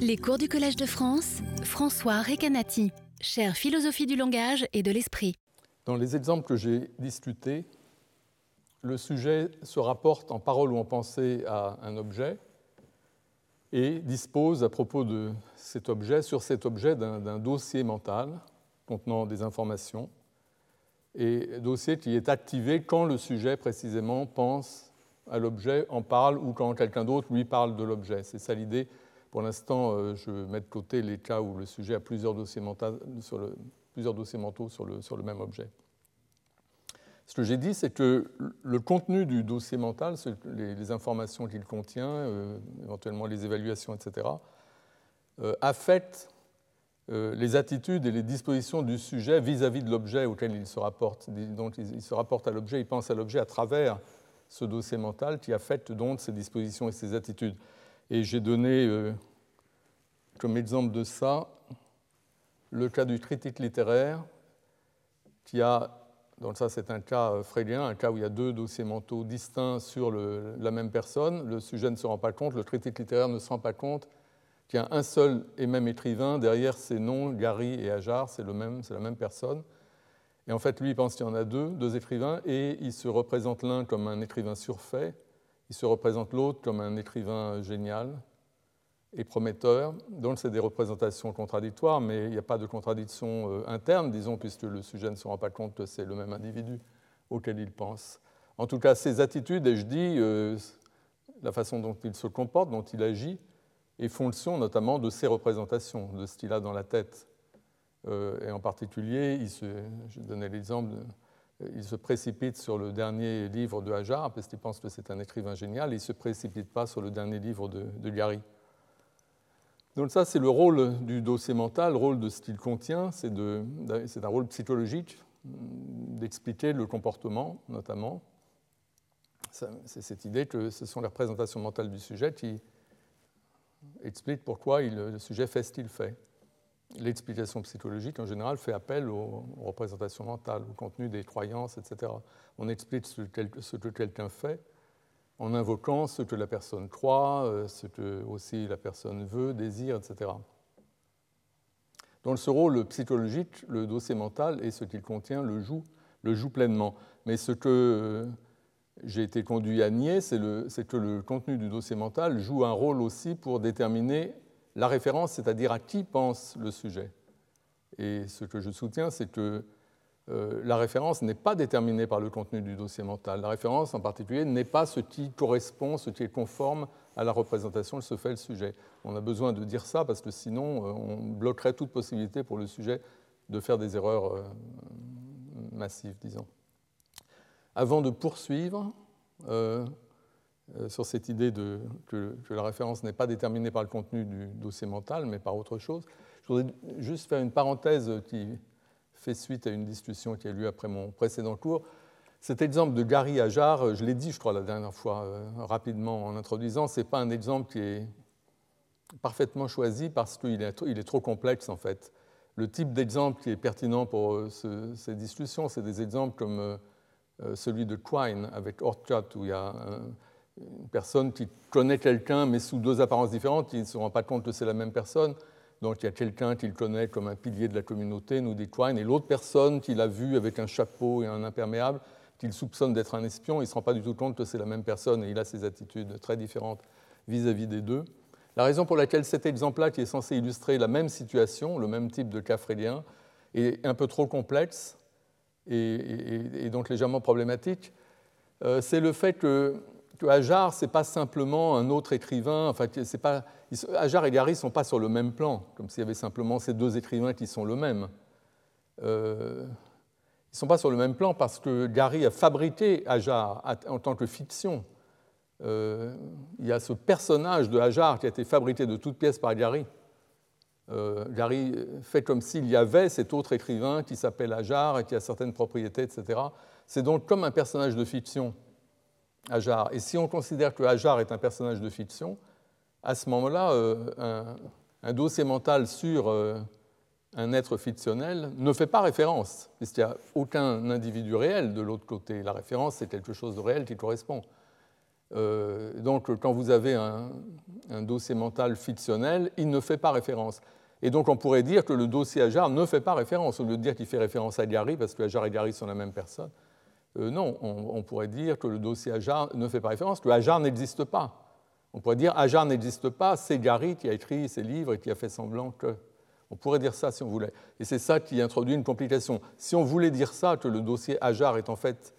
Les cours du Collège de France, François Recanati, chère philosophie du langage et de l'esprit. Dans les exemples que j'ai discutés, le sujet se rapporte en parole ou en pensée à un objet et dispose à propos de cet objet, sur cet objet, d'un dossier mental contenant des informations, et dossier qui est activé quand le sujet précisément pense à l'objet, en parle, ou quand quelqu'un d'autre lui parle de l'objet. C'est ça l'idée pour l'instant, euh, je mets de côté les cas où le sujet a plusieurs dossiers, mentaux sur le, même objet. Ce que j'ai dit, c'est que le contenu du dossier mental, les, informations qu'il contient, euh, éventuellement les évaluations, etc., euh, affectent les attitudes et les dispositions du sujet vis-à-vis de l'objet auquel il se rapporte. Donc il se rapporte à l'objet, il pense à l'objet à travers ce dossier mental qui affecte donc ses dispositions et ses attitudes. Et j'ai donné euh, comme exemple de ça le cas du critique littéraire, qui a, donc ça c'est un cas euh, freudien, un cas où il y a deux dossiers mentaux distincts sur la même personne, le sujet ne se rend pas compte, le critique littéraire ne se rend pas compte qu'il y a un seul et même écrivain, derrière ces noms, Gary et Ajar, c'est la même personne. Et en fait, lui, il pense qu'il y en a deux, deux écrivains, et il se représente l'un comme un écrivain surfait, il se représente l'autre comme un écrivain génial et prometteur. Donc c'est des représentations contradictoires, mais il n'y a pas de contradiction euh, interne, disons, puisque le sujet ne se rend pas compte que c'est le même individu auquel il pense. En tout cas, ses attitudes, et je dis euh, la façon dont il se comporte, dont il agit, est fonction notamment de ses représentations, de ce qu'il a dans la tête. Euh, et en particulier, il se, je donnais l'exemple il se précipite sur le dernier livre de Hajar, parce qu'il pense que c'est un écrivain génial, et il ne se précipite pas sur le dernier livre de, de Gary. Donc ça, c'est le rôle du dossier mental, le rôle de ce qu'il contient, c'est un rôle psychologique, d'expliquer le comportement, notamment. C'est cette idée que ce sont les représentations mentales du sujet qui expliquent pourquoi le sujet fait ce qu'il fait l'explication psychologique, en général, fait appel aux, représentations mentales, au contenu des croyances, etc. On explique ce que quelqu'un fait en invoquant ce que la personne croit, euh, ce que aussi la personne veut, désire, etc. Dans ce rôle psychologique, le dossier mental et ce qu'il contient le joue, le joue pleinement. Mais ce que euh, j'ai été conduit à nier, c'est que le contenu du dossier mental joue un rôle aussi pour déterminer la référence, c'est-à-dire à qui pense le sujet. Et ce que je soutiens, c'est que euh, la référence n'est pas déterminée par le contenu du dossier mental. La référence, en particulier, n'est pas ce qui correspond, ce qui est conforme à la représentation que se fait le sujet. On a besoin de dire ça parce que sinon, euh, on bloquerait toute possibilité pour le sujet de faire des erreurs euh, massives, disons. Avant de poursuivre, sur cette idée de, que, la référence n'est pas déterminée par le contenu du dossier mental, mais par autre chose. Je voudrais juste faire une parenthèse qui fait suite à une discussion qui a eu lieu après mon précédent cours. Cet exemple de Gary Ajar, je l'ai dit, je crois, la dernière fois, euh, rapidement en introduisant, ce n'est pas un exemple qui est parfaitement choisi parce qu'il est, est trop complexe, en fait. Le type d'exemple qui est pertinent pour euh, ces discussions, c'est des exemples comme celui de Quine avec Ortcott, où il y a un, une personne qui connaît quelqu'un, mais sous deux apparences différentes, il ne se rend pas compte que c'est la même personne. Donc il y a quelqu'un qu'il connaît comme un pilier de la communauté, nous dit Quine, et l'autre personne qu'il a vu avec un chapeau et un imperméable, qu'il soupçonne d'être un espion, il ne se rend pas du tout compte que c'est la même personne, et il a ses attitudes très différentes vis-à-vis des deux. La raison pour laquelle cet exemple-là, qui est censé illustrer la même situation, le même type de cas frélien, est un peu trop complexe et, donc légèrement problématique, euh, c'est le fait que que Hajar, ce n'est pas simplement un autre écrivain. Enfin, c'est pas, Hajar et Gary ne sont pas sur le même plan, comme s'il y avait simplement ces deux écrivains qui sont le même. Euh, ils ne sont pas sur le même plan parce que Gary a fabriqué Hajar en tant que fiction. Euh, il y a ce personnage de Hajar qui a été fabriqué de toutes pièces par Gary. Euh, Gary fait comme s'il y avait cet autre écrivain qui s'appelle Hajar et qui a certaines propriétés, etc. C'est donc comme un personnage de fiction. Et si on considère que Hajar est un personnage de fiction, à ce moment-là, euh, un, dossier mental sur euh, un être fictionnel ne fait pas référence, puisqu'il n'y a aucun individu réel de l'autre côté. La référence, c'est quelque chose de réel qui correspond. donc, quand vous avez un, un, dossier mental fictionnel, il ne fait pas référence. Et donc, on pourrait dire que le dossier Ajar ne fait pas référence, au lieu de dire qu'il fait référence à Gary, parce que Ajar et Gary sont la même personne. Non, on, pourrait dire que le dossier Ajar ne fait pas référence, que Ajar n'existe pas. On pourrait dire Ajar n'existe pas, c'est Gary qui a écrit ces livres et qui a fait semblant que. On pourrait dire ça si on voulait. Et c'est ça qui introduit une complication. Si on voulait dire ça, que le dossier Ajar est en fait.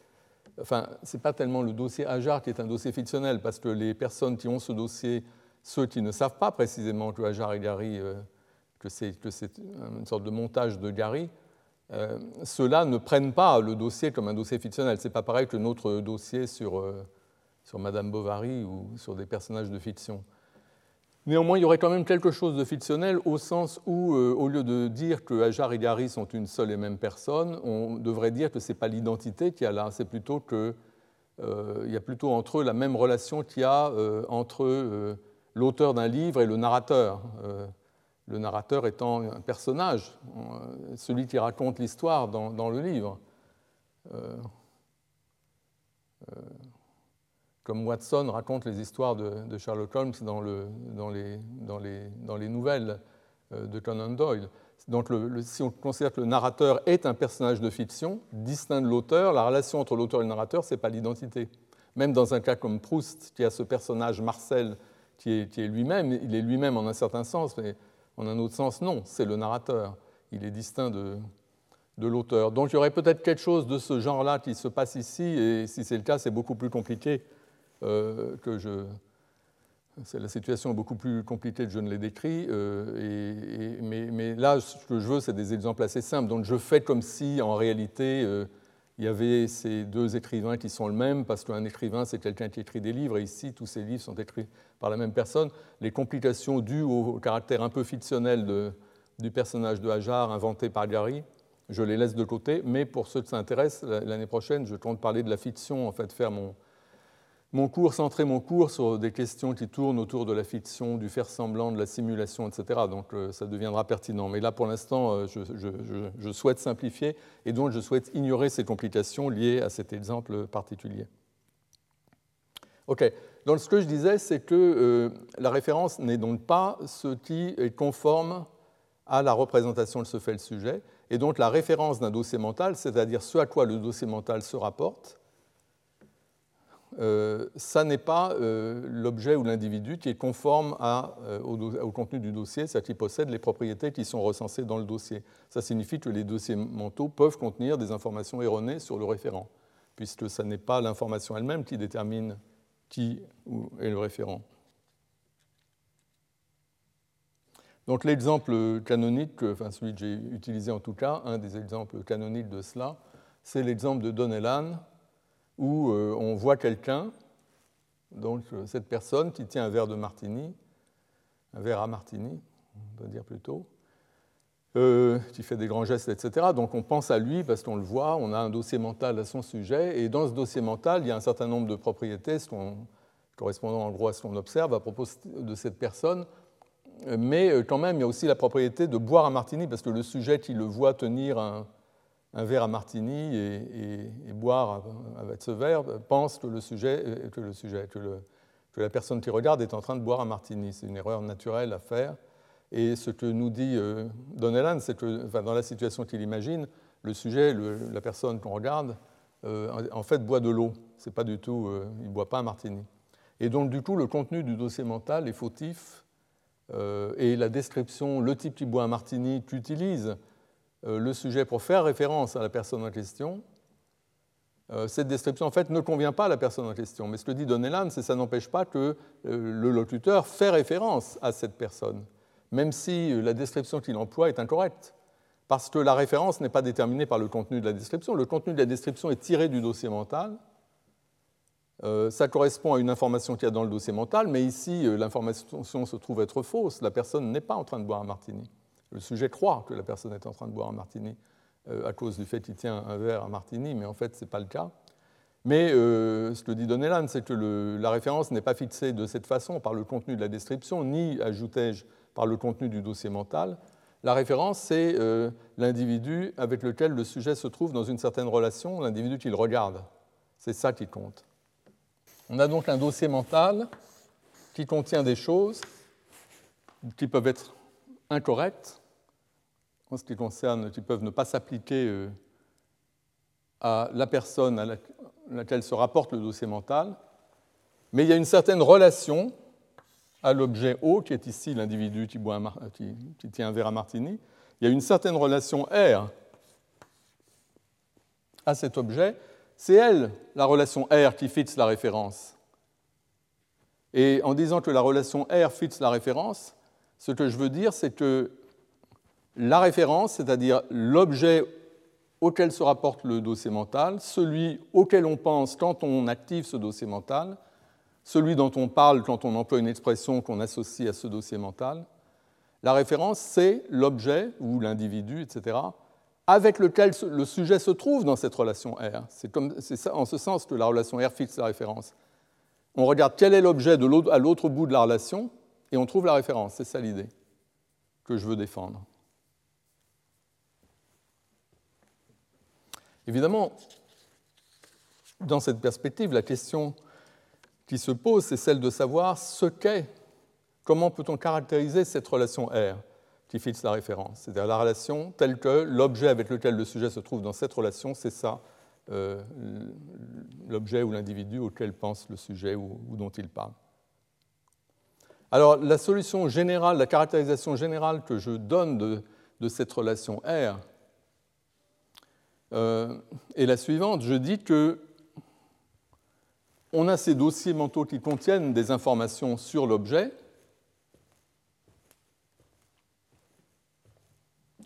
Enfin, ce n'est pas tellement le dossier Ajar qui est un dossier fictionnel, parce que les personnes qui ont ce dossier, ceux qui ne savent pas précisément que Ajar et Gary, euh, que c'est une sorte de montage de Gary, euh, ceux-là ne prennent pas le dossier comme un dossier fictionnel. Ce n'est pas pareil que notre dossier sur. Euh, sur Madame Bovary ou sur des personnages de fiction. Néanmoins, il y aurait quand même quelque chose de fictionnel au sens où, euh, au lieu de dire que Ajar et Gary sont une seule et même personne, on devrait dire que ce n'est pas l'identité qu'il y a là, c'est plutôt qu'il y a plutôt entre eux la même relation qu'il y a entre l'auteur d'un livre et le narrateur. Le narrateur étant un personnage, celui qui raconte l'histoire dans, le livre comme Watson raconte les histoires de, Sherlock Holmes dans, les, nouvelles euh, de Conan Doyle. Donc, si on considère que le narrateur est un personnage de fiction, distinct de l'auteur, la relation entre l'auteur et le narrateur, ce n'est pas l'identité. Même dans un cas comme Proust, qui a ce personnage Marcel qui est, lui-même, il est lui-même en un certain sens, mais en un autre sens, non, c'est le narrateur. Il est distinct de, de l'auteur. Donc il y aurait peut-être quelque chose de ce genre-là qui se passe ici, et si c'est le cas, c'est beaucoup plus compliqué euh, que je. La situation est beaucoup plus compliquée que je ne l'ai décrit, euh, et, mais, là, ce que je veux, c'est des exemples assez simples. Donc, je fais comme si, en réalité, euh, il y avait ces deux écrivains qui sont le même, parce qu'un écrivain, c'est quelqu'un qui écrit des livres, et ici, tous ces livres sont écrits par la même personne. Les complications dues au caractère un peu fictionnel du personnage de Hajar inventé par Gary, je les laisse de côté, mais pour ceux qui s'intéressent, l'année prochaine, je compte parler de la fiction, en fait, faire mon, mon cours, centrer mon cours sur des questions qui tournent autour de la fiction, du faire semblant, de la simulation, etc. Donc euh, ça deviendra pertinent. Mais là, pour l'instant, euh, je, souhaite simplifier et donc je souhaite ignorer ces complications liées à cet exemple particulier. OK. Donc ce que je disais, c'est que euh, la référence n'est donc pas ce qui est conforme à la représentation de ce fait le sujet. Et donc la référence d'un dossier mental, c'est-à-dire ce à quoi le dossier mental se rapporte, ça n'est pas euh, l'objet ou l'individu qui est conforme euh, au, contenu du dossier, c'est-à-dire qui possède les propriétés qui sont recensées dans le dossier. Ça signifie que les dossiers mentaux peuvent contenir des informations erronées sur le référent, puisque ce n'est pas l'information elle-même qui détermine qui est le référent. Donc l'exemple canonique, enfin celui que j'ai utilisé en tout cas, un des exemples canoniques de cela, c'est l'exemple de Donnellan, où euh, on voit quelqu'un, donc euh, cette personne qui tient un verre de martini, un verre à martini, on va dire plutôt, euh, qui fait des grands gestes, etc. Donc on pense à lui parce qu'on le voit, on a un dossier mental à son sujet, et dans ce dossier mental, il y a un certain nombre de propriétés correspondant en gros à ce qu'on observe à propos de cette personne, mais quand même, il y a aussi la propriété de boire un martini, parce que le sujet qui le voit tenir un, un verre à martini et, boire avec ce verre pense que le sujet, que, le sujet que, la personne qui regarde est en train de boire un martini. C'est une erreur naturelle à faire. Et ce que nous dit euh, Donnellan, c'est que dans la situation qu'il imagine, le sujet, la personne qu'on regarde, euh, en fait boit de l'eau. C'est pas du tout, euh, il ne boit pas un martini. Et donc du coup, le contenu du dossier mental est fautif et la description, le type qui boit un martini qu'utilise euh, le sujet pour faire référence à la personne en question, euh, cette description en fait ne convient pas à la personne en question. Mais ce que dit Donnellan, c'est que ça n'empêche pas que euh, le locuteur fait référence à cette personne, même si la description qu'il emploie est incorrecte. Parce que la référence n'est pas déterminée par le contenu de la description. Le contenu de la description est tiré du dossier mental. ça correspond à une information qu'il y a dans le dossier mental, mais ici, l'information se trouve être fausse. La personne n'est pas en train de boire un martini. Le sujet croit que la personne est en train de boire un martini euh, à cause du fait qu'il tient un verre à martini, mais en fait, ce n'est pas le cas. Mais euh, ce que dit Donnellan, c'est que la référence n'est pas fixée de cette façon par le contenu de la description, ni, ajoutais-je, par le contenu du dossier mental. La référence, c'est euh, l'individu avec lequel le sujet se trouve dans une certaine relation, l'individu qu'il regarde. C'est ça qui compte. On a donc un dossier mental qui contient des choses qui peuvent être incorrectes en ce qui concerne, qui peuvent ne pas s'appliquer euh, à la personne à laquelle se rapporte le dossier mental, mais il y a une certaine relation à l'objet O, qui est ici l'individu qui, qui, tient un verre à martini. Il y a une certaine relation R à cet objet. C'est elle, la relation R, qui fixe la référence. Et en disant que la relation R fixe la référence, ce que je veux dire, c'est que la référence, c'est-à-dire l'objet auquel se rapporte le dossier mental, celui auquel on pense quand on active ce dossier mental, celui dont on parle quand on emploie une expression qu'on associe à ce dossier mental. La référence, c'est l'objet ou l'individu, etc., avec lequel le sujet se trouve dans cette relation R. C'est en ce sens que la relation R fixe la référence. On regarde quel est l'objet à l'autre bout de la relation et on trouve la référence. C'est ça l'idée que je veux défendre. Évidemment, dans cette perspective, la question qui se pose, c'est celle de savoir ce qu'est, comment peut-on caractériser cette relation R qui fixe la référence, c'est-à-dire la relation telle que l'objet avec lequel le sujet se trouve dans cette relation, c'est ça, euh, l'objet ou l'individu auquel pense le sujet ou, dont il parle. Alors la solution générale, la caractérisation générale que je donne de cette relation R, euh, est la suivante. Je dis que on a ces dossiers mentaux qui contiennent des informations sur l'objet,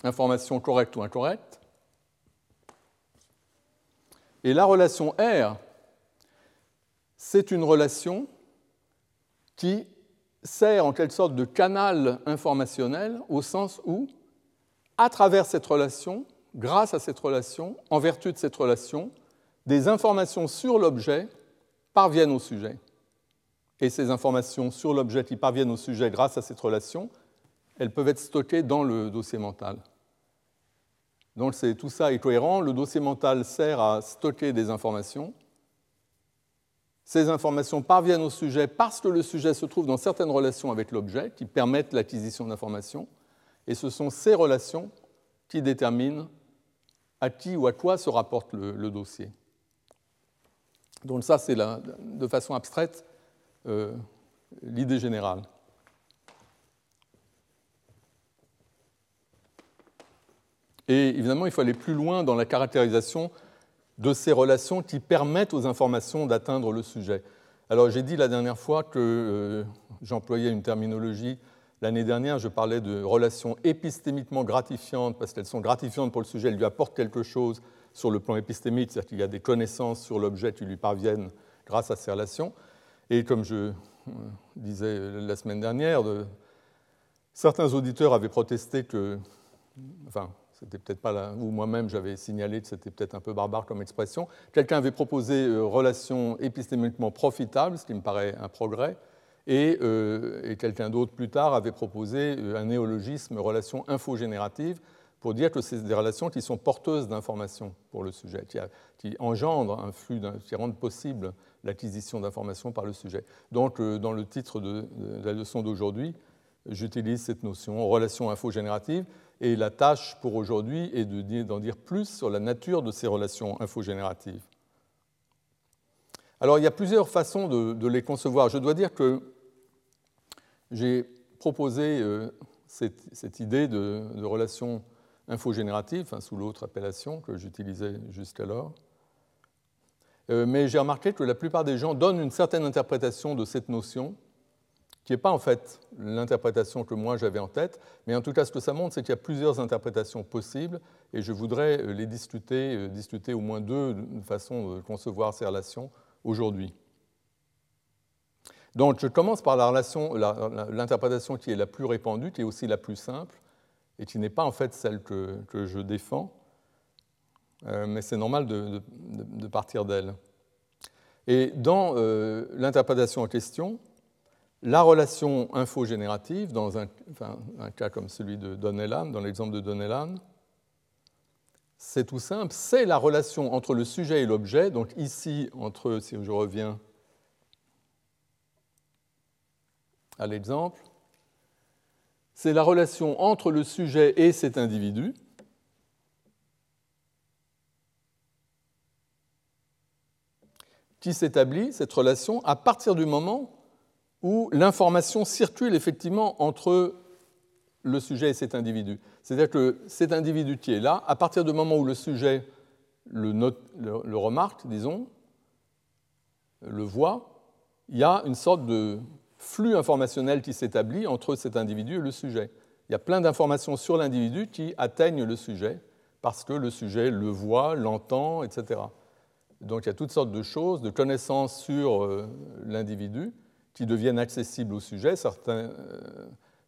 informations correctes ou incorrectes, et la relation R, c'est une relation qui sert en quelque sorte de canal informationnel au sens où, à travers cette relation, grâce à cette relation, en vertu de cette relation, des informations sur l'objet parviennent au sujet. Et ces informations sur l'objet qui parviennent au sujet grâce à cette relation, elles peuvent être stockées dans le dossier mental. Donc tout ça est cohérent. Le dossier mental sert à stocker des informations. Ces informations parviennent au sujet parce que le sujet se trouve dans certaines relations avec l'objet qui permettent l'acquisition d'informations. Et ce sont ces relations qui déterminent à qui ou à quoi se rapporte le, dossier. Donc ça, c'est de façon abstraite euh, l'idée générale. Et évidemment, il faut aller plus loin dans la caractérisation de ces relations qui permettent aux informations d'atteindre le sujet. Alors j'ai dit la dernière fois que euh, j'employais une terminologie L'année dernière, je parlais de relations épistémiquement gratifiantes, parce qu'elles sont gratifiantes pour le sujet, elles lui apportent quelque chose sur le plan épistémique, c'est-à-dire qu'il y a des connaissances sur l'objet qui lui parviennent grâce à ces relations. Et comme je euh, disais la semaine dernière, certains auditeurs avaient protesté que, enfin, c'était peut-être pas là, ou moi-même j'avais signalé que c'était peut-être un peu barbare comme expression. Quelqu'un avait proposé euh, relations épistémiquement profitables, ce qui me paraît un progrès. Euh, et, quelqu'un d'autre plus tard avait proposé euh, un néologisme relation infogénérative pour dire que c'est des relations qui sont porteuses d'informations pour le sujet, qui, engendrent un flux, qui rendent possible l'acquisition d'informations par le sujet. Donc, euh, dans le titre de, la leçon d'aujourd'hui, j'utilise cette notion, relation infogénérative, et la tâche pour aujourd'hui est d'en dire plus sur la nature de ces relations infogénératives. Alors, il y a plusieurs façons de, de les concevoir. Je dois dire que j'ai proposé euh, cette, idée de, relation infogénérative, sous l'autre appellation que j'utilisais jusqu'alors. Euh, mais j'ai remarqué que la plupart des gens donnent une certaine interprétation de cette notion, qui n'est pas en fait l'interprétation que moi j'avais en tête, mais en tout cas ce que ça montre, c'est qu'il y a plusieurs interprétations possibles, et je voudrais euh, les discuter, discuter au moins deux façons de concevoir ces relations aujourd'hui. Donc je commence par l'interprétation qui est la plus répandue, qui est aussi la plus simple, et qui n'est pas en fait celle que, je défends, euh, mais c'est normal de, partir d'elle. Et dans euh, l'interprétation en question, la relation infogénérative, dans un, cas comme celui de Donnellan, dans l'exemple de Donnellan, c'est tout simple, c'est la relation entre le sujet et l'objet, donc ici, entre, si je reviens à l'exemple, c'est la relation entre le sujet et cet individu. qui s'établit, cette relation, à partir du moment où l'information circule effectivement entre le sujet et cet individu. C'est-à-dire que cet individu qui est là, à partir du moment où le sujet le, le remarque, disons, le voit, il y a une sorte de flux informationnel qui s'établit entre cet individu et le sujet. Il y a plein d'informations sur l'individu qui atteignent le sujet parce que le sujet le voit, l'entend, etc. Donc il y a toutes sortes de choses, de connaissances sur euh, l'individu qui deviennent accessibles au sujet. Euh,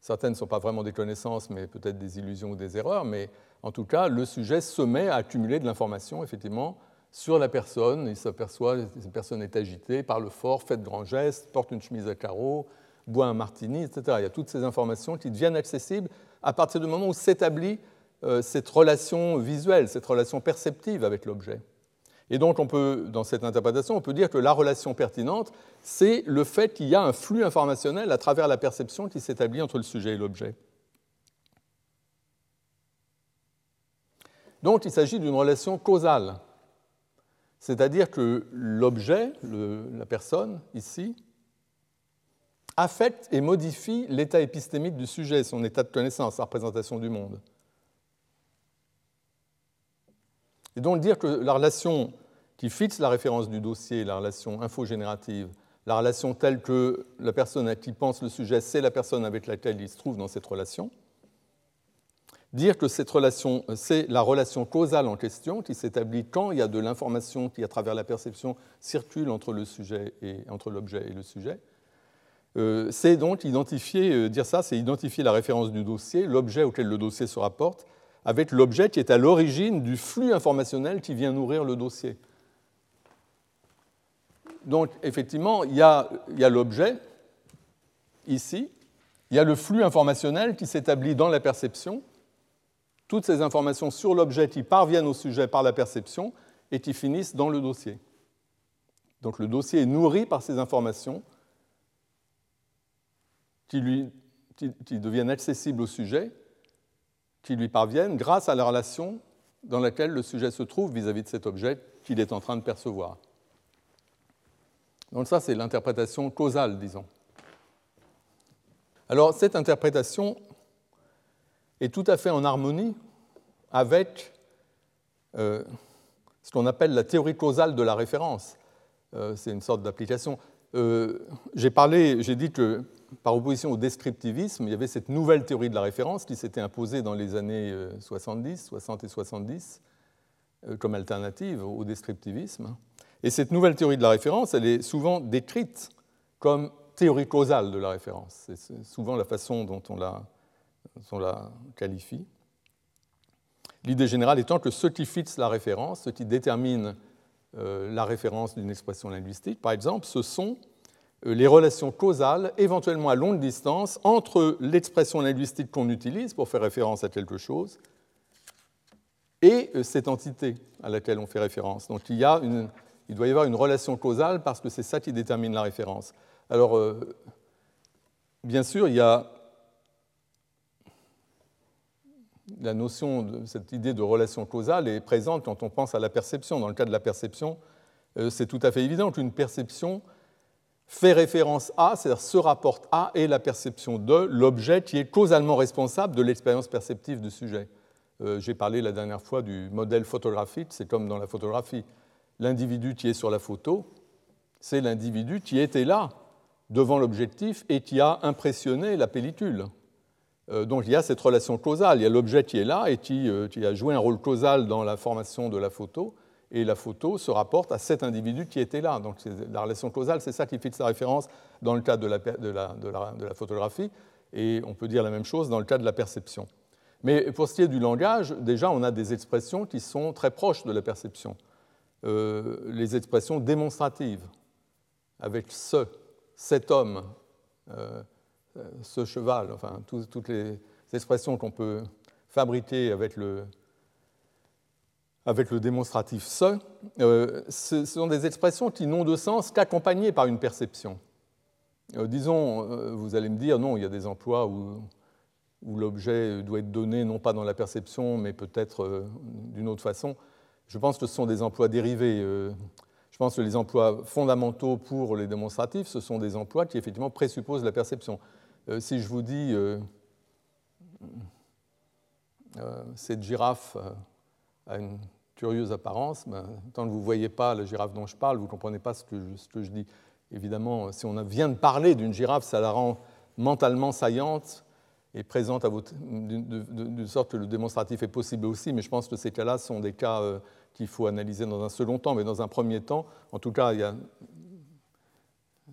certaines ne sont pas vraiment des connaissances, mais peut-être des illusions ou des erreurs. Mais en tout cas, le sujet se met à accumuler de l'information, effectivement, sur la personne. Il s'aperçoit que cette personne est agitée, parle fort, fait de grands gestes, porte une chemise à carreaux, boit un martini, etc. Il y a toutes ces informations qui deviennent accessibles à partir du moment où s'établit euh, cette relation visuelle, cette relation perceptive avec l'objet. Et donc, on peut, dans cette interprétation, on peut dire que la relation pertinente, c'est le fait qu'il y a un flux informationnel à travers la perception qui s'établit entre le sujet et l'objet. Donc, il s'agit d'une relation causale. C'est-à-dire que l'objet, la personne, ici, affecte et modifie l'état épistémique du sujet, son état de connaissance, sa représentation du monde. Et donc dire que la relation qui fixe la référence du dossier, la relation infogénérative, la relation telle que la personne à qui pense le sujet, c'est la personne avec laquelle il se trouve dans cette relation, dire que cette relation, c'est la relation causale en question qui s'établit quand il y a de l'information qui, à travers la perception, circule entre le sujet et entre l'objet et le sujet. Euh, c'est donc identifier, euh, dire ça, c'est identifier la référence du dossier, l'objet auquel le dossier se rapporte, avec l'objet qui est à l'origine du flux informationnel qui vient nourrir le dossier. Donc, effectivement, il y a l'objet, ici, il y a le flux informationnel qui s'établit dans la perception, toutes ces informations sur l'objet qui parviennent au sujet par la perception et qui finissent dans le dossier. Donc le dossier est nourri par ces informations qui, lui, deviennent accessibles au sujet, qui lui parviennent grâce à la relation dans laquelle le sujet se trouve vis-à-vis de cet objet qu'il est en train de percevoir. Donc ça, c'est l'interprétation causale, disons. Alors cette interprétation est tout à fait en harmonie avec euh, ce qu'on appelle la théorie causale de la référence. Euh, c'est une sorte d'application. Euh, j'ai parlé, j'ai dit que par opposition au descriptivisme, il y avait cette nouvelle théorie de la référence qui s'était imposée dans les années 70, 60 et 70 comme alternative au descriptivisme. Et cette nouvelle théorie de la référence, elle est souvent décrite comme théorie causale de la référence. C'est souvent la façon dont on la, on la qualifie. L'idée générale étant que ce qui fixe la référence, ce qui détermine euh, la référence d'une expression linguistique, par exemple, ce sont euh, les relations causales, éventuellement à longue distance, entre l'expression linguistique qu'on utilise pour faire référence à quelque chose et euh, cette entité à laquelle on fait référence. Donc il, y a une, il doit y avoir une relation causale parce que c'est ça qui détermine la référence. Alors, bien sûr, il y a la notion de cette idée de relation causale est présente quand on pense à la perception. Dans le cas de la perception, euh, c'est tout à fait évident qu'une perception fait référence à, c'est-à-dire se rapporte à, et la perception de l'objet qui est causalement responsable de l'expérience perceptive du sujet. Euh, j'ai parlé la dernière fois du modèle photographique, c'est comme dans la photographie. L'individu qui est sur la photo, c'est l'individu qui était là, devant l'objectif, et qui a impressionné la pellicule. Euh, donc il y a cette relation causale, il y a l'objet qui est là et euh, qui, a joué un rôle causal dans la formation de la photo, et la photo se rapporte à cet individu qui était là. Donc la relation causale, c'est ça qui fixe la référence dans le cas de la, photographie, et on peut dire la même chose dans le cas de la perception. Mais pour ce qui est du langage, déjà on a des expressions qui sont très proches de la perception. Euh, les expressions démonstratives, avec ce, cet homme, ce cheval, enfin toutes les expressions qu'on peut fabriquer avec le, démonstratif ce, euh, ce sont des expressions qui n'ont de sens qu'accompagnées par une perception. disons, vous allez me dire, non, il y a des emplois où l'objet doit être donné non pas dans la perception, mais peut-être d'une autre façon. Je pense que ce sont des emplois dérivés. Je pense que les emplois fondamentaux pour les démonstratifs, ce sont des emplois qui effectivement présupposent la perception. Si je vous dis cette girafe a une curieuse apparence, ben, tant que vous ne voyez pas la girafe dont je parle, vous ne comprenez pas ce que, je, dis. Évidemment, si on vient de parler d'une girafe, ça la rend mentalement saillante et présente de, sorte que le démonstratif est possible aussi, mais je pense que ces cas-là sont des cas euh, qu'il faut analyser dans un second temps, mais dans un premier temps, en tout cas, il y a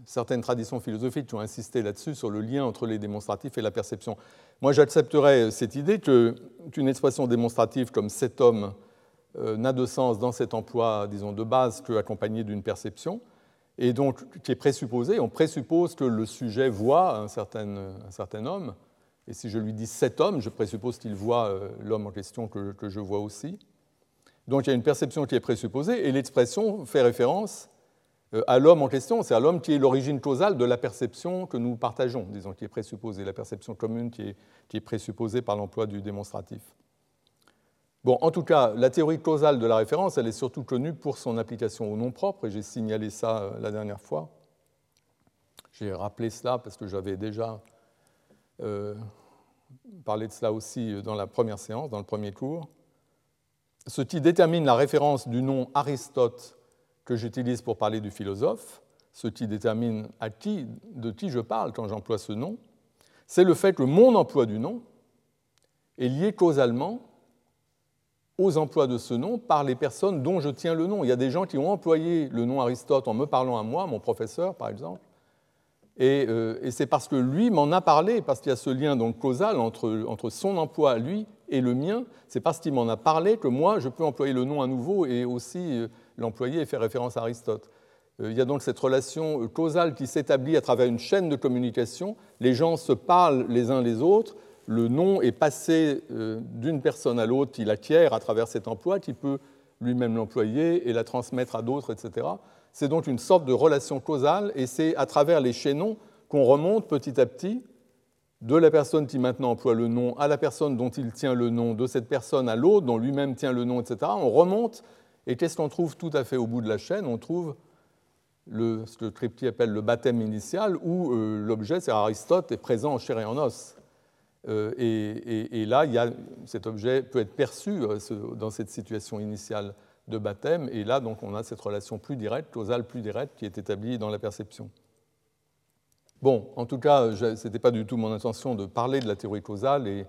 certaines traditions philosophiques ont insisté là-dessus, sur le lien entre les démonstratifs et la perception. Moi, j'accepterais cette idée qu'une expression démonstrative comme cet homme euh, n'a de sens dans cet emploi, disons, de base qu'accompagné d'une perception, et donc qui est présupposé. On présuppose que le sujet voit un certain, un certain homme, et si je lui dis cet homme, je présuppose qu'il voit euh, l'homme en question que, que, je vois aussi. Donc il y a une perception qui est présupposée, et l'expression fait référence euh, à l'homme en question, c'est à l'homme qui est l'origine causale de la perception que nous partageons, disons, qui est présupposée, la perception commune qui est, qui est présupposée par l'emploi du démonstratif. Bon, en tout cas, la théorie causale de la référence, elle est surtout connue pour son application au nom propre, et j'ai signalé ça euh, la dernière fois. J'ai rappelé cela parce que j'avais déjà euh, parlé de cela aussi dans la première séance, dans le premier cours. Ce qui détermine la référence du nom Aristote que j'utilise pour parler du philosophe, ce qui détermine à qui, de qui je parle quand j'emploie ce nom, c'est le fait que mon emploi du nom est lié causalement aux emplois de ce nom par les personnes dont je tiens le nom. Il y a des gens qui ont employé le nom Aristote en me parlant à moi, mon professeur par exemple, et, euh, c'est parce que lui m'en a parlé, parce qu'il y a ce lien donc causal entre, entre son emploi, lui, et le mien, c'est parce qu'il m'en a parlé que moi, je peux employer le nom à nouveau et aussi euh, l'employer et faire référence à Aristote. Euh, il y a donc cette relation causale qui s'établit à travers une chaîne de communication. Les gens se parlent les uns les autres. Le nom est passé d'une personne à l'autre qui l'acquiert à travers cet emploi, qui peut lui-même l'employer et la transmettre à d'autres, etc. C'est donc une sorte de relation causale et c'est à travers les chaînons qu'on remonte petit à petit de la personne qui maintenant emploie le nom à la personne dont il tient le nom, de cette personne à l'autre dont lui-même tient le nom, etc. On remonte et qu'est-ce qu'on trouve tout à fait au bout de la chaîne? On trouve ce que Tripti appelle le baptême initial où euh, l'objet, c'est Aristote, est présent en chair et en os. Euh, et, là, cet objet peut être perçu euh, dans cette situation initiale de baptême. Et là, donc, on a cette relation plus directe, causale plus directe, qui est établie dans la perception. Bon, en tout cas, ce n'était pas du tout mon intention de parler de la théorie causale et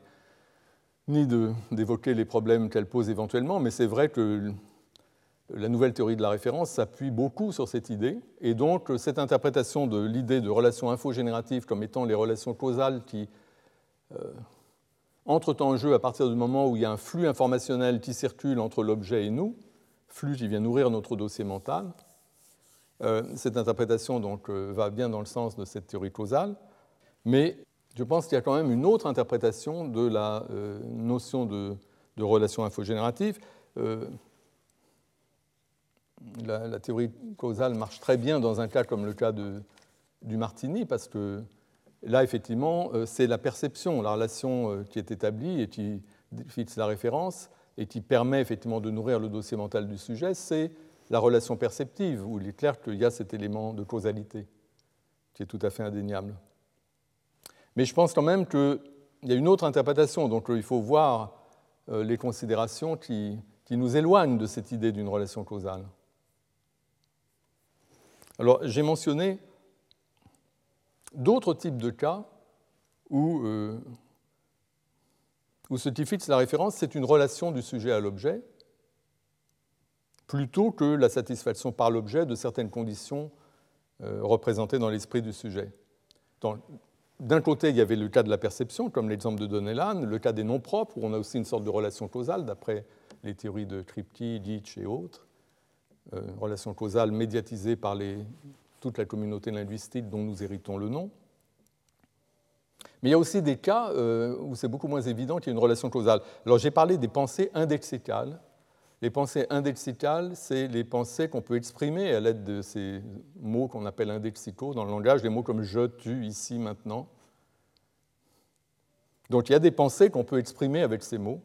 ni d'évoquer les problèmes qu'elle pose éventuellement, mais c'est vrai que la nouvelle théorie de la référence s'appuie beaucoup sur cette idée, et donc cette interprétation de l'idée de relations infogénératives comme étant les relations causales qui euh, entrent en jeu à partir du moment où il y a un flux informationnel qui circule entre l'objet et nous, flux qui vient nourrir notre dossier mental. Euh, cette interprétation donc, euh, va bien dans le sens de cette théorie causale, mais je pense qu'il y a quand même une autre interprétation de la notion de, relation infogénérative. La, théorie causale marche très bien dans un cas comme le cas du Martini, parce que là, effectivement, c'est la perception, la relation qui est établie et qui fixe la référence, et qui permet effectivement de nourrir le dossier mental du sujet, c'est la relation perceptive, où il est clair qu'il y a cet élément de causalité, qui est tout à fait indéniable. Mais je pense quand même qu'il y a une autre interprétation, donc il faut voir euh, les considérations qui nous éloignent de cette idée d'une relation causale. Alors, j'ai mentionné d'autres types de cas où euh, où ce qui fixe la référence, c'est une relation du sujet à l'objet, plutôt que la satisfaction par l'objet de certaines conditions euh, représentées dans l'esprit du sujet. D'un côté, il y avait le cas de la perception, comme l'exemple de Donnellan, le cas des noms propres, où on a aussi une sorte de relation causale, d'après les théories de Kripke, Ditch et autres, euh, relation causale médiatisée par toute la communauté linguistique dont nous héritons le nom. Mais il y a aussi des cas euh, où c'est beaucoup moins évident qu'il y a une relation causale. Alors j'ai parlé des pensées indexicales. Les pensées indexicales, c'est les pensées qu'on peut exprimer à l'aide de ces mots qu'on appelle indexicaux dans le langage, des mots comme je, tu, ici, maintenant. Donc il y a des pensées qu'on peut exprimer avec ces mots.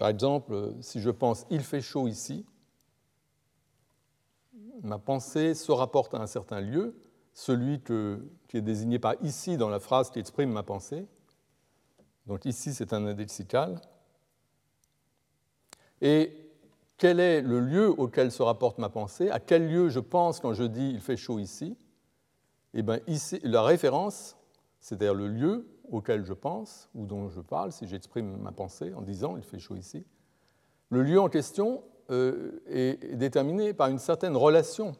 Par exemple, si je pense il fait chaud ici, ma pensée se rapporte à un certain lieu, celui qui est désigné par ici dans la phrase qui exprime ma pensée. Donc ici, c'est un indexical. Et quel est le lieu auquel se rapporte ma pensée? À quel lieu je pense quand je dis il fait chaud ici? Eh bien, ici, la référence, c'est-à-dire le lieu auquel je pense ou dont je parle, si j'exprime ma pensée en disant il fait chaud ici, le lieu en question euh, est déterminé par une certaine relation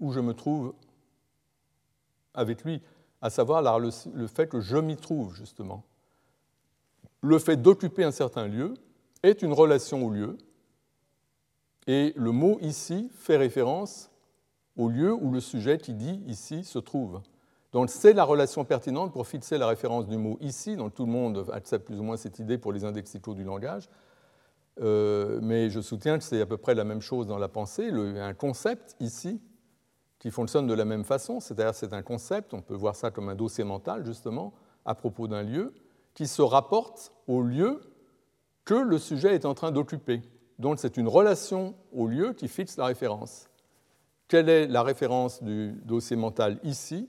où je me trouve avec lui, à savoir le fait que je m'y trouve justement le fait d'occuper un certain lieu est une relation au lieu, et le mot ici fait référence au lieu où le sujet qui dit ici se trouve. Donc c'est la relation pertinente pour fixer la référence du mot ici, donc tout le monde accepte plus ou moins cette idée pour les indexicaux du langage, euh, mais je soutiens que c'est à peu près la même chose dans la pensée, un concept ici qui fonctionne de la même façon, c'est-à-dire c'est un concept, on peut voir ça comme un dossier mental justement, à propos d'un lieu, qui se rapporte au lieu que le sujet est en train d'occuper. Donc c'est une relation au lieu qui fixe la référence. Quelle est la référence du dossier mental ici?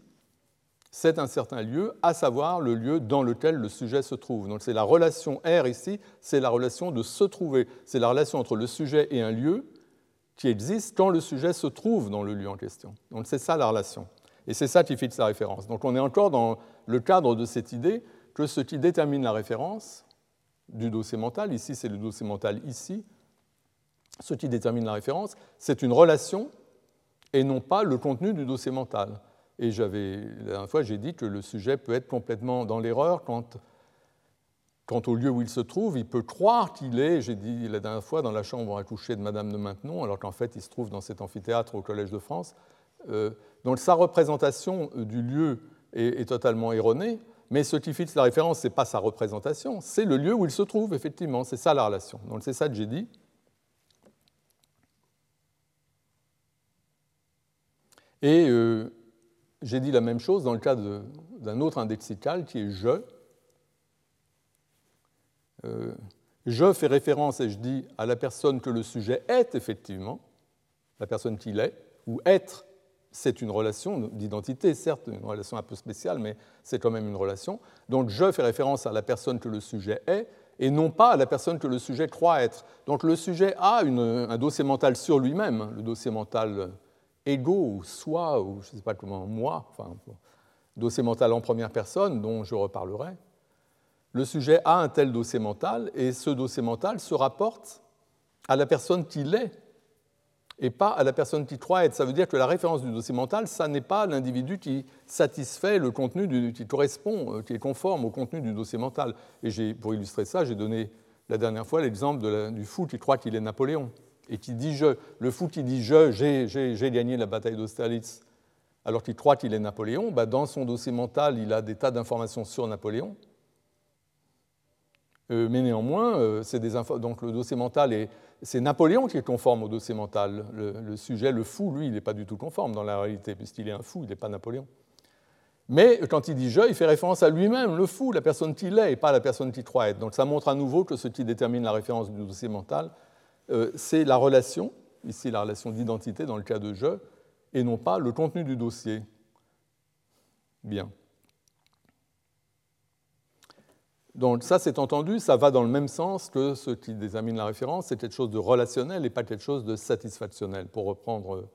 C'est un certain lieu, à savoir le lieu dans lequel le sujet se trouve. Donc c'est la relation R ici, c'est la relation de se trouver. C'est la relation entre le sujet et un lieu qui existe quand le sujet se trouve dans le lieu en question. Donc c'est ça la relation. Et c'est ça qui fixe la référence. Donc on est encore dans le cadre de cette idée que ce qui détermine la référence du dossier mental, ici c'est le dossier mental ici, ce qui détermine la référence, c'est une relation et non pas le contenu du dossier mental. Et j'avais, la dernière fois, j'ai dit que le sujet peut être complètement dans l'erreur quant, quant, au lieu où il se trouve. Il peut croire qu'il est, j'ai dit la dernière fois, dans la chambre à coucher de Madame de Maintenon, alors qu'en fait il se trouve dans cet amphithéâtre au Collège de France. Euh, donc sa représentation du lieu est, est totalement erronée. Mais ce qui fixe la référence, ce n'est pas sa représentation, c'est le lieu où il se trouve, effectivement. C'est ça la relation. Donc c'est ça que j'ai dit. Et euh, j'ai dit la même chose dans le cas d'un autre indexical qui est je. Euh, je fais référence, et je dis, à la personne que le sujet est, effectivement, la personne qu'il est, ou être c'est une relation d'identité, certes, une relation un peu spéciale, mais c'est quand même une relation. Donc je fais référence à la personne que le sujet est et non pas à la personne que le sujet croit être. Donc le sujet a un dossier mental sur lui-même, le dossier mental égo ou soi, ou je ne sais pas comment, moi, enfin, dossier mental en première personne dont je reparlerai. Le sujet a un tel dossier mental et ce dossier mental se rapporte à la personne qu'il est et pas à la personne qui croit être. Ça veut dire que la référence du dossier mental, ça n'est pas l'individu qui satisfait le contenu, du, qui correspond, euh, qui est conforme au contenu du dossier mental. Et pour illustrer ça, j'ai donné la dernière fois l'exemple du fou qui croit qu'il est Napoléon et qui dit je. Le fou qui dit je, j'ai gagné la bataille d'Austerlitz, alors qu'il croit qu'il est Napoléon, bah dans son dossier mental, il a des tas d'informations sur Napoléon. Euh, mais néanmoins, euh, c'est des donc le dossier mental est, c'est Napoléon qui est conforme au dossier mental. Le, sujet, le fou, lui, il n'est pas du tout conforme dans la réalité, puisqu'il est un fou, il n'est pas Napoléon. Mais quand il dit je, il fait référence à lui-même, le fou, la personne qu'il est, et pas la personne qu'il croit être. Donc ça montre à nouveau que ce qui détermine la référence du dossier mental, c'est la relation, ici la relation d'identité dans le cas de je, et non pas le contenu du dossier. Bien. Donc ça, c'est entendu, ça va dans le même sens que ce qui détermine la référence, c'est quelque chose de relationnel et pas quelque chose de satisfactionnel, pour reprendre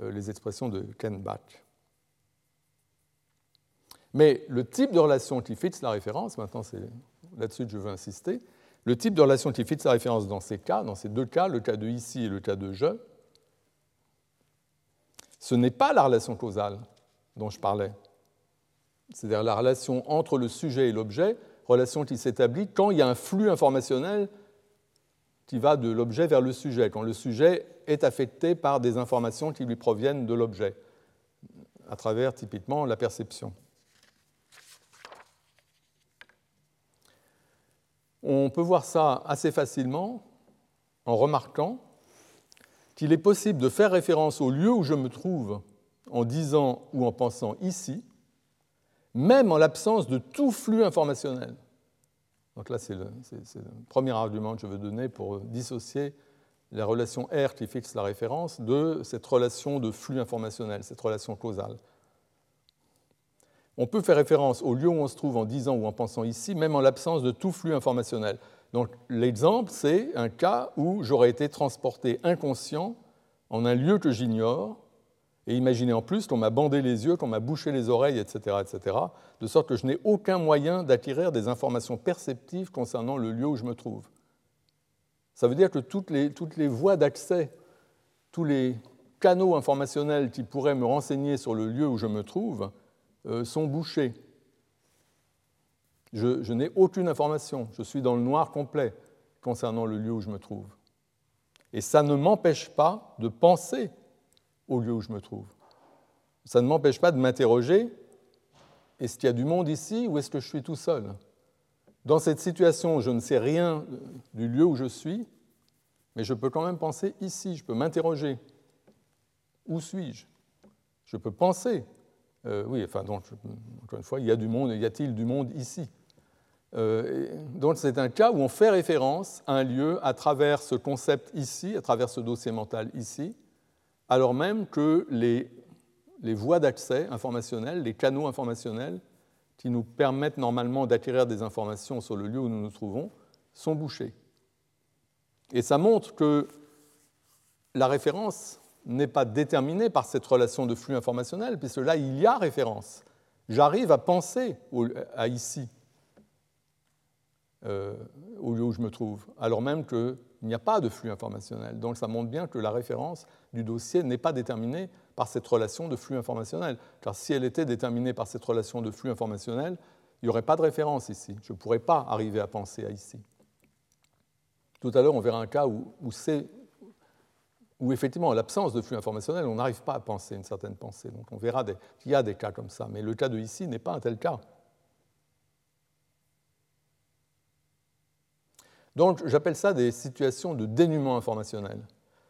euh, les expressions de Ken Bach. Mais le type de relation qui fixe la référence, maintenant c'est là-dessus je veux insister, le type de relation qui fixe la référence dans ces cas, dans ces deux cas, le cas de ici et le cas de je, ce n'est pas la relation causale dont je parlais. C'est-à-dire la relation entre le sujet et l'objet, relation qui s'établit quand il y a un flux informationnel qui va de l'objet vers le sujet, quand le sujet est affecté par des informations qui lui proviennent de l'objet, à travers typiquement la perception. On peut voir ça assez facilement en remarquant qu'il est possible de faire référence au lieu où je me trouve en disant ou en pensant ici, même en l'absence de tout flux informationnel. Donc là, c'est le, premier argument que je veux donner pour dissocier la relation R qui fixe la référence de cette relation de flux informationnel, cette relation causale. On peut faire référence au lieu où on se trouve en disant ou en pensant ici, même en l'absence de tout flux informationnel. Donc l'exemple, c'est un cas où j'aurais été transporté inconscient en un lieu que j'ignore, et imaginez en plus qu'on m'a bandé les yeux, qu'on m'a bouché les oreilles, etc., etc., de sorte que je n'ai aucun moyen d'acquérir des informations perceptives concernant le lieu où je me trouve. Ça veut dire que toutes les, toutes les voies d'accès, tous les canaux informationnels qui pourraient me renseigner sur le lieu où je me trouve sont bouchés. Je, je n'ai aucune information, je suis dans le noir complet concernant le lieu où je me trouve. Et ça ne m'empêche pas de penser au lieu où je me trouve. Ça ne m'empêche pas de m'interroger, est-ce qu'il y a du monde ici ou est-ce que je suis tout seul? Dans cette situation, je ne sais rien du lieu où je suis, mais je peux quand même penser ici, je peux m'interroger. Où suis-je? Je peux penser. Euh, oui, enfin, donc, encore une fois, il y a du monde, y a-t-il du monde ici euh, donc c'est un cas où on fait référence à un lieu à travers ce concept ici, à travers ce dossier mental ici, alors même que les, voies d'accès informationnelles, les canaux informationnels qui nous permettent normalement d'acquérir des informations sur le lieu où nous nous trouvons, sont bouchés. Et ça montre que la référence n'est pas déterminée par cette relation de flux informationnel, puisque là, il y a référence. J'arrive à penser à ici, euh, au lieu où je me trouve, alors même qu'il n'y a pas de flux informationnel. Donc ça montre bien que la référence du dossier n'est pas déterminée par cette relation de flux informationnel. Car si elle était déterminée par cette relation de flux informationnel, il n'y aurait pas de référence ici. Je ne pourrais pas arriver à penser à ici. Tout à l'heure, on verra un cas où, où, où effectivement, en l'absence de flux informationnel, on n'arrive pas à penser une certaine pensée. Donc on verra qu'il y a des cas comme ça. Mais le cas de ici n'est pas un tel cas. Donc j'appelle ça des situations de dénuement informationnel,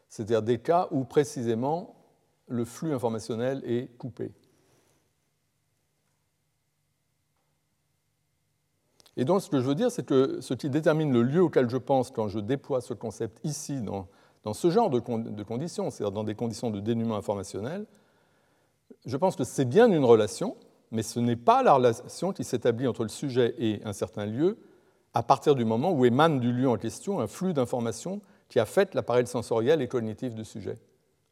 c'est-à-dire des cas où précisément le flux informationnel est coupé. Et donc ce que je veux dire, c'est que ce qui détermine le lieu auquel je pense quand je déploie ce concept ici, dans, ce genre de, de conditions, c'est-à-dire dans des conditions de dénuement informationnel, je pense que c'est bien une relation, mais ce n'est pas la relation qui s'établit entre le sujet et un certain lieu, à partir du moment où émane du lieu en question un flux d'informations qui affecte l'appareil sensoriel et cognitif du sujet.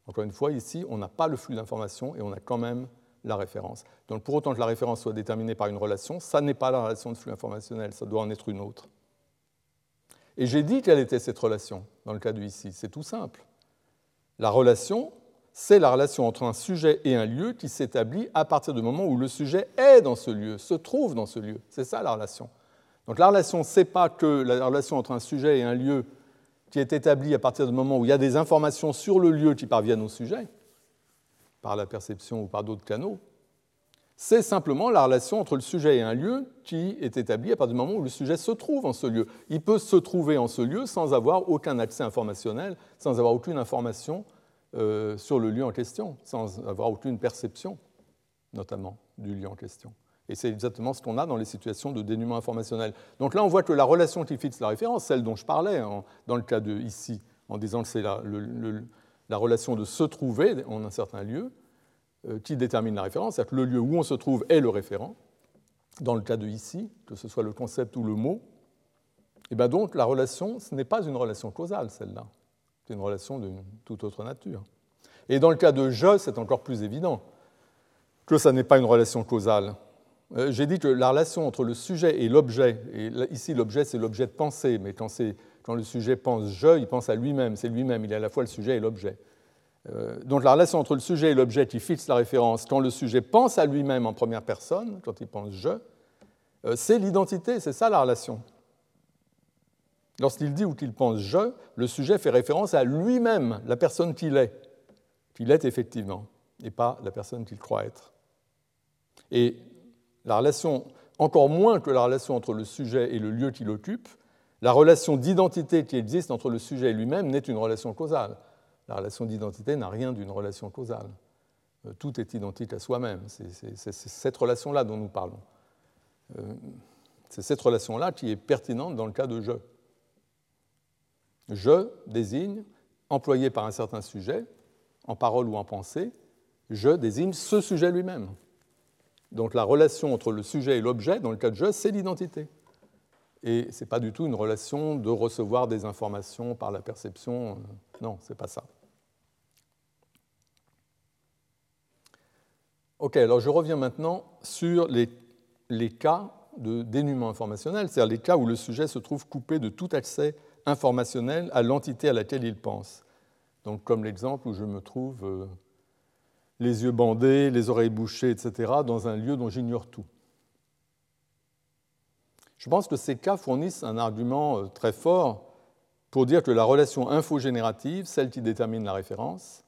Encore une fois, ici, on n'a pas le flux d'informations et on a quand même la référence. Donc pour autant que la référence soit déterminée par une relation, ça n'est pas la relation de flux informationnel, ça doit en être une autre. Et j'ai dit quelle était cette relation dans le cas du ici. C'est tout simple. La relation, c'est la relation entre un sujet et un lieu qui s'établit à partir du moment où le sujet est dans ce lieu, se trouve dans ce lieu. C'est ça la relation. Donc la relation, ce n'est pas que la relation entre un sujet et un lieu qui est établie à partir du moment où il y a des informations sur le lieu qui parviennent au sujet, par la perception ou par d'autres canaux. C'est simplement la relation entre le sujet et un lieu qui est établie à partir du moment où le sujet se trouve en ce lieu. Il peut se trouver en ce lieu sans avoir aucun accès informationnel, sans avoir aucune information euh, sur le lieu en question, sans avoir aucune perception, notamment, du lieu en question. Et c'est exactement ce qu'on a dans les situations de dénuement informationnel. Donc là, on voit que la relation qui fixe la référence, celle dont je parlais dans le cas de ici, en disant que c'est la, relation de se trouver en un certain lieu, qui détermine la référence, c'est-à-dire que le lieu où on se trouve est le référent, dans le cas de ici, que ce soit le concept ou le mot, et bien donc la relation, ce n'est pas une relation causale, celle-là. C'est une relation d'une toute autre nature. Et dans le cas de je, c'est encore plus évident que ça n'est pas une relation causale. Euh, j'ai dit que la relation entre le sujet et l'objet, et ici l'objet c'est l'objet de pensée, mais quand, quand, le sujet pense je, il pense à lui-même, c'est lui-même, il est à la fois le sujet et l'objet. Euh, donc la relation entre le sujet et l'objet qui fixe la référence, quand le sujet pense à lui-même en première personne, quand il pense je, euh, c'est l'identité, c'est ça la relation. Lorsqu'il dit ou qu'il pense je, le sujet fait référence à lui-même, la personne qu'il est, qu'il est effectivement, et pas la personne qu'il croit être. Et la relation, encore moins que la relation entre le sujet et le lieu qu'il occupe, La relation d'identité qui existe entre le sujet et lui-même n'est une relation causale. La relation d'identité n'a rien d'une relation causale. Euh, tout est identique à soi-même. C'est cette relation-là dont nous parlons. Euh, c'est cette relation-là qui est pertinente dans le cas de je. Je désigne, employé par un certain sujet, en parole ou en pensée, je désigne ce sujet lui-même. Donc la relation entre le sujet et l'objet, dans le cas de je, c'est l'identité. Et ce n'est pas du tout une relation de recevoir des informations par la perception. Non, ce n'est pas ça. Ok, alors je reviens maintenant sur les, cas de dénuement informationnel, c'est-à-dire les cas où le sujet se trouve coupé de tout accès informationnel à l'entité à laquelle il pense. Donc, comme l'exemple où je me trouve euh, les yeux bandés, les oreilles bouchées, etc., dans un lieu dont j'ignore tout. Je pense que ces cas fournissent un argument euh, très fort pour dire que la relation infogénérative, celle qui détermine la référence,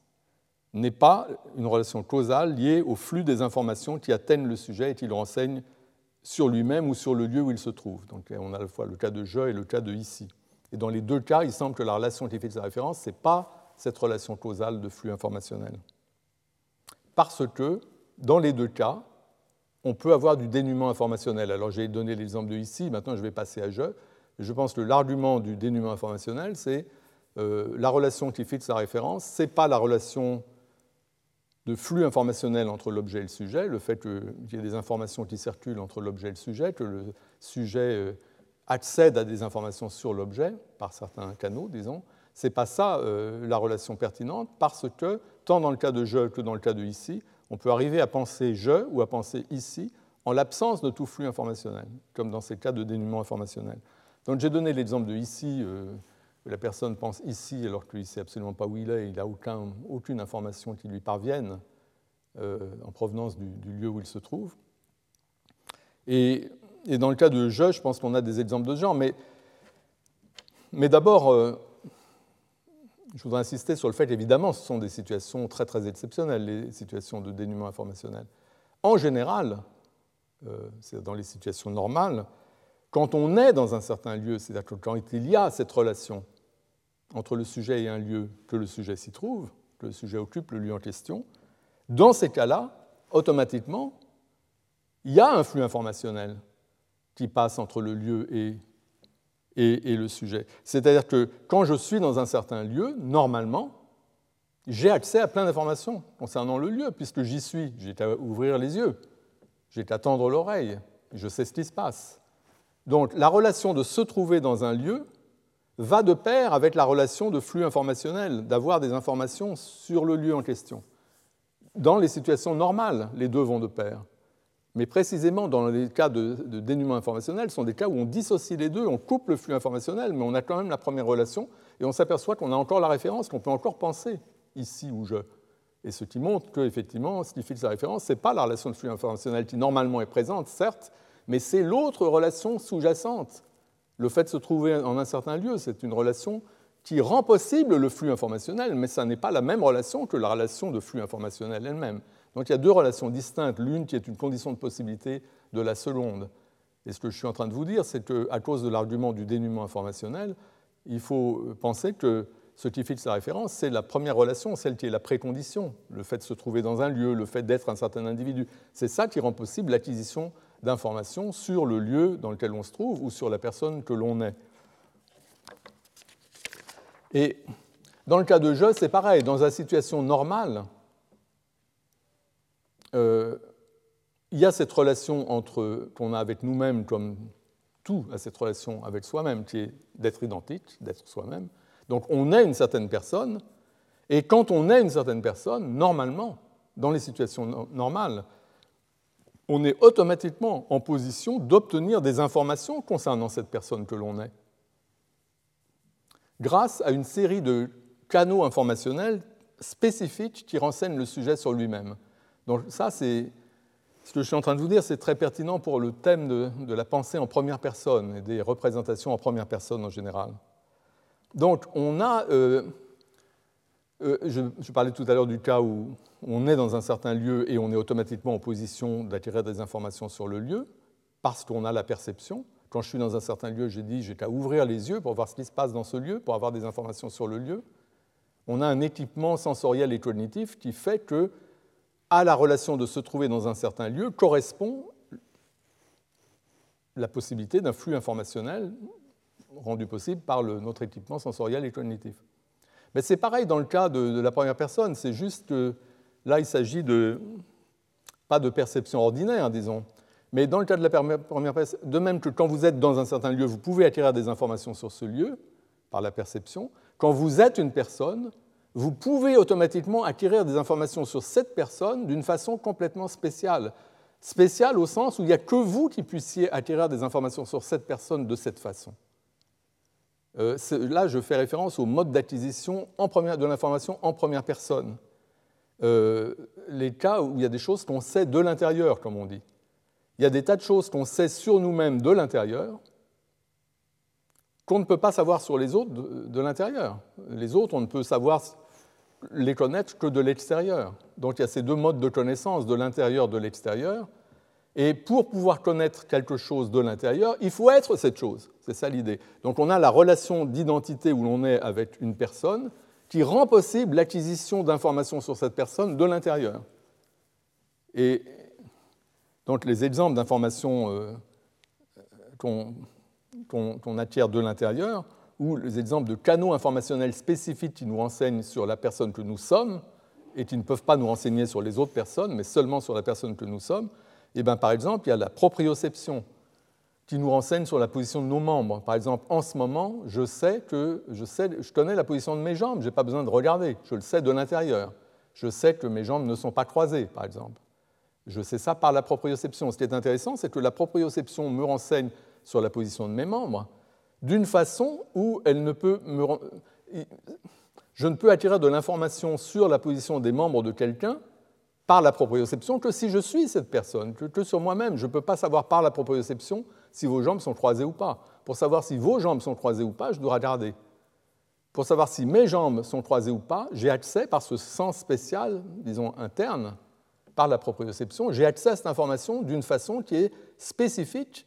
n'est pas une relation causale liée au flux des informations qui atteignent le sujet et qui le renseignent sur lui-même ou sur le lieu où il se trouve. Donc on a le cas de je et le cas de ici. Et dans les deux cas, il semble que la relation qui fixe la référence, ce n'est pas cette relation causale de flux informationnel. Parce que, dans les deux cas, on peut avoir du dénuement informationnel. Alors j'ai donné l'exemple de ici, maintenant je vais passer à je. Je pense que l'argument du dénuement informationnel, c'est euh, la relation qui fixe la référence, ce n'est pas la relation de flux informationnel entre l'objet et le sujet, le fait qu'il y ait des informations qui circulent entre l'objet et le sujet, que le sujet euh, accède à des informations sur l'objet par certains canaux, disons, ce n'est pas ça euh, la relation pertinente, parce que, tant dans le cas de je que dans le cas de ici, on peut arriver à penser je ou à penser ici en l'absence de tout flux informationnel, comme dans ces cas de dénuement informationnel. Donc j'ai donné l'exemple de ici, euh, la personne pense ici alors qu'il ne sait absolument pas où il est, il n'a aucun, aucune information qui lui parvienne euh, en provenance du, lieu où il se trouve. Et, dans le cas de je, je pense qu'on a des exemples de ce genre, mais, mais d'abord, euh, je voudrais insister sur le fait qu'évidemment, ce sont des situations très très exceptionnelles, les situations de dénuement informationnel. En général, euh, c'est dans les situations normales, quand on est dans un certain lieu, c'est-à-dire quand il y a cette relation entre le sujet et un lieu, que le sujet s'y trouve, que le sujet occupe le lieu en question, dans ces cas-là, automatiquement, il y a un flux informationnel qui passe entre le lieu et, et, le sujet. C'est-à-dire que quand je suis dans un certain lieu, normalement, j'ai accès à plein d'informations concernant le lieu, puisque j'y suis. J'ai qu'à ouvrir les yeux, j'ai qu'à tendre l'oreille, je sais ce qui se passe. Donc la relation de se trouver dans un lieu va de pair avec la relation de flux informationnel, d'avoir des informations sur le lieu en question. Dans les situations normales, les deux vont de pair. Mais précisément dans les cas de, dénuement informationnel, ce sont des cas où on dissocie les deux, on coupe le flux informationnel, mais on a quand même la première relation, et on s'aperçoit qu'on a encore la référence, qu'on peut encore penser ici ou je. Et ce qui montre qu'effectivement, ce qui fixe la référence, ce n'est pas la relation de flux informationnel qui normalement est présente, certes, mais c'est l'autre relation sous-jacente le fait de se trouver en un certain lieu, c'est une relation qui rend possible le flux informationnel, mais ça n'est pas la même relation que la relation de flux informationnel elle-même. Donc il y a deux relations distinctes, l'une qui est une condition de possibilité de la seconde. Et ce que je suis en train de vous dire, c'est qu'à cause de l'argument du dénuement informationnel, il faut penser que ce qui fixe la référence, c'est la première relation, celle qui est la précondition, le fait de se trouver dans un lieu, le fait d'être un certain individu. C'est ça qui rend possible l'acquisition d'informations sur le lieu dans lequel on se trouve ou sur la personne que l'on est. Et dans le cas de je, c'est pareil. Dans une situation normale, euh, il y a cette relation qu'on a avec nous-mêmes, comme tout a cette relation avec soi-même, qui est d'être identique, d'être soi-même. Donc on est une certaine personne, et quand on est une certaine personne, normalement, dans les situations normales, on est automatiquement en position d'obtenir des informations concernant cette personne que l'on est, grâce à une série de canaux informationnels spécifiques qui renseignent le sujet sur lui-même. Donc ça, c'est ce que je suis en train de vous dire, c'est très pertinent pour le thème de, la pensée en première personne et des représentations en première personne en général. Donc on a, euh, euh, je, parlais tout à l'heure du cas où on est dans un certain lieu et on est automatiquement en position d'acquérir des informations sur le lieu, parce qu'on a la perception, Quand je suis dans un certain lieu, j'ai dit j'ai qu'à ouvrir les yeux pour voir ce qui se passe dans ce lieu, pour avoir des informations sur le lieu. On a un équipement sensoriel et cognitif qui fait que à la relation de se trouver dans un certain lieu correspond la possibilité d'un flux informationnel rendu possible par notre équipement sensoriel et cognitif. Mais c'est pareil dans le cas de, la première personne, c'est juste que là, il s'agit de, pas de perception ordinaire, disons, mais dans le cas de la première personne, de même que quand vous êtes dans un certain lieu, vous pouvez acquérir des informations sur ce lieu par la perception, quand vous êtes une personne, vous pouvez automatiquement acquérir des informations sur cette personne d'une façon complètement spéciale. Spéciale au sens où il n'y a que vous qui puissiez acquérir des informations sur cette personne de cette façon. Euh, là, je fais référence au mode d'acquisition de l'information en première personne. Euh, les cas où il y a des choses qu'on sait de l'intérieur, comme on dit. Il y a des tas de choses qu'on sait sur nous-mêmes de l'intérieur qu'on ne peut pas savoir sur les autres de, l'intérieur. Les autres, on ne peut savoir les connaître que de l'extérieur. Donc il y a ces deux modes de connaissance, de l'intérieur, de l'extérieur. Et pour pouvoir connaître quelque chose de l'intérieur, il faut être cette chose. C'est ça l'idée. Donc on a la relation d'identité où l'on est avec une personne qui rend possible l'acquisition d'informations sur cette personne de l'intérieur. Et donc les exemples d'informations euh, qu'on acquiert de l'intérieur, ou les exemples de canaux informationnels spécifiques qui nous renseignent sur la personne que nous sommes et qui ne peuvent pas nous renseigner sur les autres personnes, mais seulement sur la personne que nous sommes, eh bien, par exemple, il y a la proprioception qui nous renseigne sur la position de nos membres. Par exemple, en ce moment, je sais que connais la position de mes jambes, je n'ai pas besoin de regarder, je le sais de l'intérieur. Je sais que mes jambes ne sont pas croisées, par exemple. Je sais ça par la proprioception. Ce qui est intéressant, c'est que la proprioception me renseigne sur la position de mes membres d'une façon où elle ne je ne peux attirer de l'information sur la position des membres de quelqu'un par la proprioception que si je suis cette personne, que, sur moi-même. Je ne peux pas savoir par la proprioception si vos jambes sont croisées ou pas. Pour savoir si vos jambes sont croisées ou pas, je dois regarder. Pour savoir si mes jambes sont croisées ou pas, j'ai accès par ce sens spécial, disons interne, par la proprioception, j'ai accès à cette information d'une façon qui est spécifique.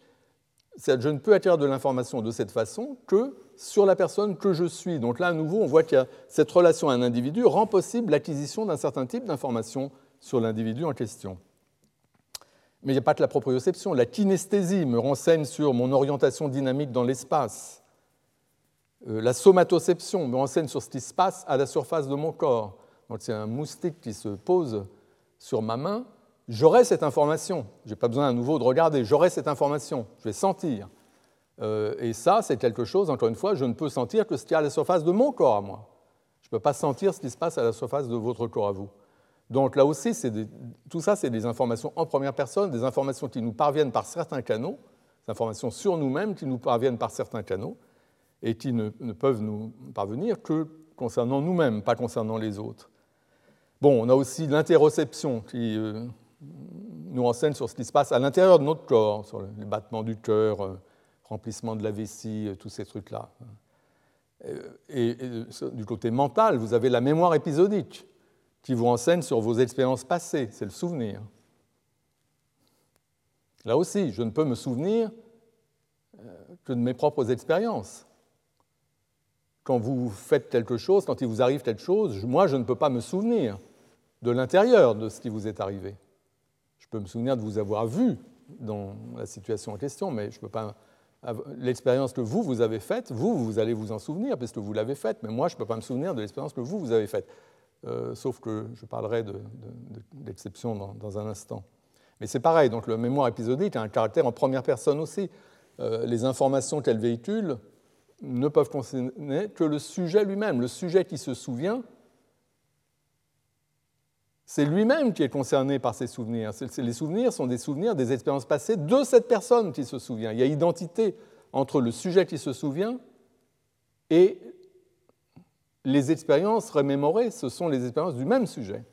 Je ne peux acquérir de l'information de cette façon que sur la personne que je suis. Donc là, à nouveau, on voit que cette relation à un individu rend possible l'acquisition d'un certain type d'information sur l'individu en question. Mais il n'y a pas que la proprioception. La kinesthésie me renseigne sur mon orientation dynamique dans l'espace. Euh, la somatoception me renseigne sur ce qui se passe à la surface de mon corps. Donc, c'est un moustique qui se pose sur ma main. J'aurai cette information. Je n'ai pas besoin à nouveau de regarder. J'aurai cette information. Je vais sentir. Euh, et ça, c'est quelque chose, encore une fois, je ne peux sentir que ce qui est à la surface de mon corps à moi. Je ne peux pas sentir ce qui se passe à la surface de votre corps à vous. Donc là aussi, tout ça, c'est des informations en première personne, des informations qui nous parviennent par certains canaux, des informations sur nous-mêmes qui nous parviennent par certains canaux et qui ne, peuvent nous parvenir que concernant nous-mêmes, pas concernant les autres. Bon, on a aussi l'interoception qui euh, nous renseigne sur ce qui se passe à l'intérieur de notre corps, sur les battements du cœur, euh, remplissement de la vessie, euh, tous ces trucs-là. et, du côté mental, vous avez la mémoire épisodique qui vous renseigne sur vos expériences passées, c'est le souvenir. Là aussi, je ne peux me souvenir euh, que de mes propres expériences. Quand vous faites quelque chose, quand il vous arrive quelque chose, moi, je ne peux pas me souvenir de l'intérieur de ce qui vous est arrivé. Je peux me souvenir de vous avoir vu dans la situation en question, mais je ne peux pas. L'expérience que vous, vous avez faite, vous, vous allez vous en souvenir parce que vous l'avez faite, mais moi, je ne peux pas me souvenir de l'expérience que vous, vous avez faite. Euh, sauf que je parlerai d'exception de, dans, un instant. Mais c'est pareil, donc la mémoire épisodique a un caractère en première personne aussi. Euh, les informations qu'elle véhicule ne peuvent concerner que le sujet lui-même. Le sujet qui se souvient, c'est lui-même qui est concerné par ses souvenirs. les souvenirs sont des souvenirs des expériences passées de cette personne qui se souvient. Il y a identité entre le sujet qui se souvient et les expériences remémorées, ce sont les expériences du même sujet.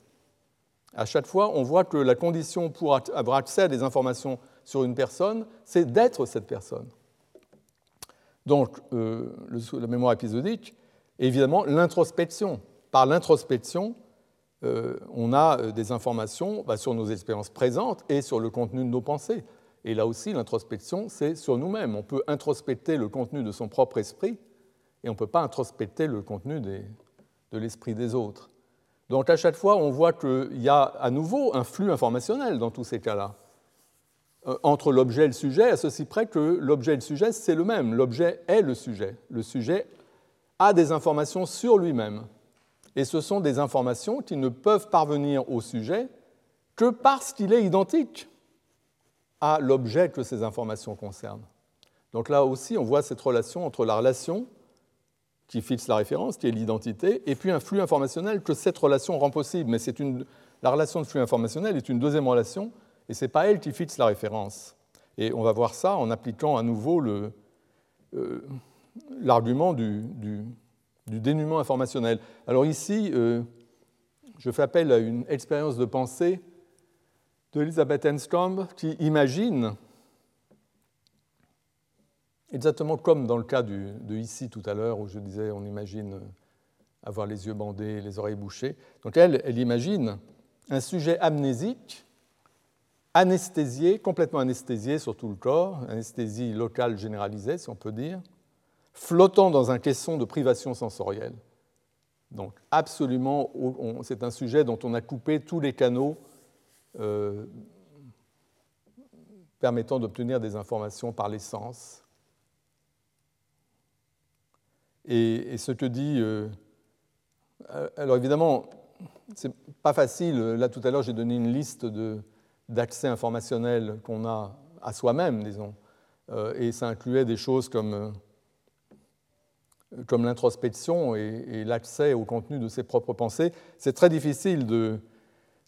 À chaque fois, on voit que la condition pour avoir accès à des informations sur une personne, c'est d'être cette personne. Donc, euh, la mémoire épisodique, évidemment, l'introspection. Par l'introspection, euh, on a euh, des informations bah, sur nos expériences présentes et sur le contenu de nos pensées. Et là aussi, l'introspection, c'est sur nous-mêmes. On peut introspecter le contenu de son propre esprit et on ne peut pas introspecter le contenu de l'esprit des autres. Donc à chaque fois, on voit qu'il y a à nouveau un flux informationnel dans tous ces cas-là. Euh, entre l'objet et le sujet, à ceci près que l'objet et le sujet, c'est le même. L'objet est le sujet. Le sujet a des informations sur lui-même. Et ce sont des informations qui ne peuvent parvenir au sujet que parce qu'il est identique à l'objet que ces informations concernent. Donc là aussi, on voit cette relation entre la relation qui fixe la référence, qui est l'identité, et puis un flux informationnel que cette relation rend possible. Mais une, la relation de flux informationnel est une deuxième relation, et ce n'est pas elle qui fixe la référence. Et on va voir ça en appliquant à nouveau euh, l'argument du, du, informationnel. Alors ici, euh, je fais appel à une expérience de pensée d'Elisabeth Enstrom qui imagine Exactement comme dans le cas de ici tout à l'heure, où je disais on imagine euh, avoir les yeux bandés, les oreilles bouchées. Donc elle, elle imagine un sujet amnésique, anesthésié, complètement anesthésié sur tout le corps, anesthésie locale généralisée, si on peut dire, flottant dans un caisson de privation sensorielle. Donc absolument, c'est un sujet dont on a coupé tous les canaux euh, permettant d'obtenir des informations par les sens Et, ce que dit. Euh, alors évidemment, c'est pas facile. Là, tout à l'heure, j'ai donné une liste d'accès informationnel qu'on a à soi-même, disons. Euh, et ça incluait des choses comme, euh, l'introspection et, l'accès au contenu de ses propres pensées. C'est très difficile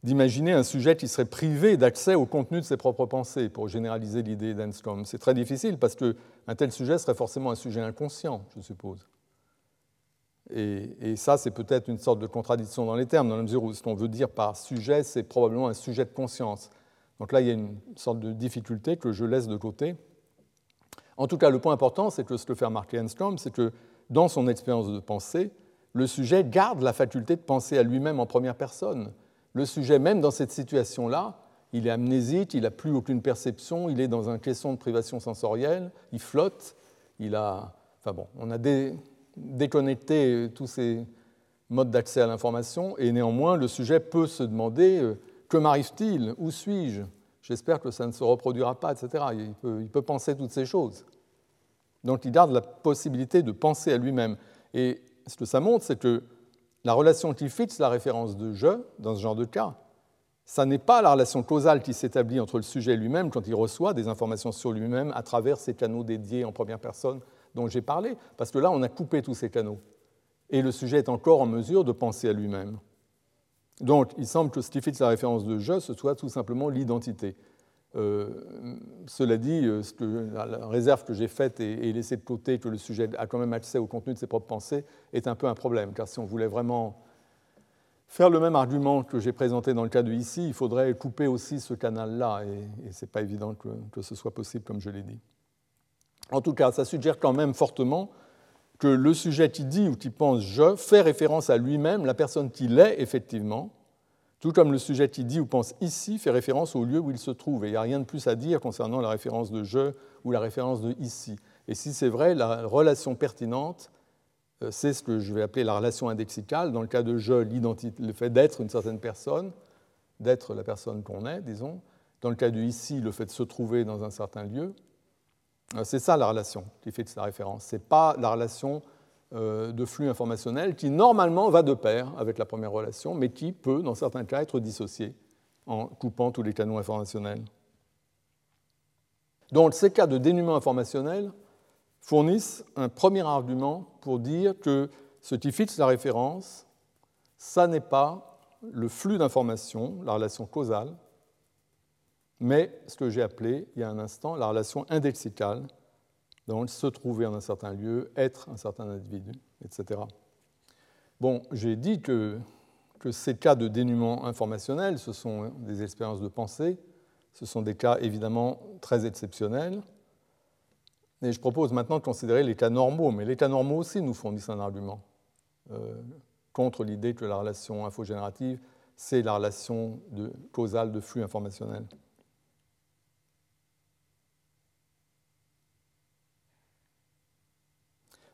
d'imaginer un sujet qui serait privé d'accès au contenu de ses propres pensées, pour généraliser l'idée d'Enscombe. C'est très difficile parce qu'un tel sujet serait forcément un sujet inconscient, je suppose. Et, ça, c'est peut-être une sorte de contradiction dans les termes, dans la mesure où ce qu'on veut dire par sujet, c'est probablement un sujet de conscience. Donc là, il y a une sorte de difficulté que je laisse de côté. En tout cas, le point important, c'est que ce que fait remarquer Enstrom, c'est que dans son expérience de pensée, le sujet garde la faculté de penser à lui-même en première personne. Le sujet, même dans cette situation-là, il est amnésique, il n'a plus aucune perception, il est dans un caisson de privation sensorielle, il flotte, il a... Enfin bon, on a des, déconnecter tous ces modes d'accès à l'information, et néanmoins le sujet peut se demander euh, que m'arrive-t-il? Où suis-je? J'espère que ça ne se reproduira pas, etc. Il peut, penser toutes ces choses. Donc il garde la possibilité de penser à lui-même. Et ce que ça montre, c'est que la relation qui fixe la référence de je, dans ce genre de cas, ça n'est pas la relation causale qui s'établit entre le sujet lui-même quand il reçoit des informations sur lui-même à travers ces canaux dédiés en première personne dont j'ai parlé, parce que là, on a coupé tous ces canaux. Et le sujet est encore en mesure de penser à lui-même. Donc, il semble que ce qui fixe la référence de je, ce soit tout simplement l'identité. Euh, cela dit, euh, la réserve que j'ai faite et, laissée de côté, que le sujet a quand même accès au contenu de ses propres pensées, est un peu un problème, car si on voulait vraiment faire le même argument que j'ai présenté dans le cas de ici, il faudrait couper aussi ce canal-là, et, ce n'est pas évident que ce soit possible, comme je l'ai dit. En tout cas, ça suggère quand même fortement que le sujet qui dit ou qui pense je fait référence à lui-même, la personne qu'il est effectivement, tout comme le sujet qui dit ou pense ici fait référence au lieu où il se trouve. Et il n'y a rien de plus à dire concernant la référence de je ou la référence de ici. Et si c'est vrai, la relation pertinente, euh, c'est ce que je vais appeler la relation indexicale. Dans le cas de je, le fait d'être une certaine personne, d'être la personne qu'on est, disons. Dans le cas de ici, le fait de se trouver dans un certain lieu. Euh, c'est ça la relation qui fixe la référence. Ce n'est pas la relation euh, de flux informationnel qui normalement va de pair avec la première relation, mais qui peut, dans certains cas, être dissociée en coupant tous les canaux informationnels. Donc ces cas de dénuement informationnel fournissent un premier argument pour dire que ce qui fixe la référence, ça n'est pas le flux d'informations, la relation causale, mais ce que j'ai appelé il y a un instant la relation indexicale, donc se trouver en un certain lieu, être un certain individu, etc. Bon, j'ai dit que, que ces cas de dénuement informationnel, ce sont des expériences de pensée, ce sont des cas évidemment très exceptionnels. Et je propose maintenant de considérer les cas normaux, mais les cas normaux aussi nous fournissent un argument euh, contre l'idée que la relation infogénérative, c'est la relation causale de flux informationnel.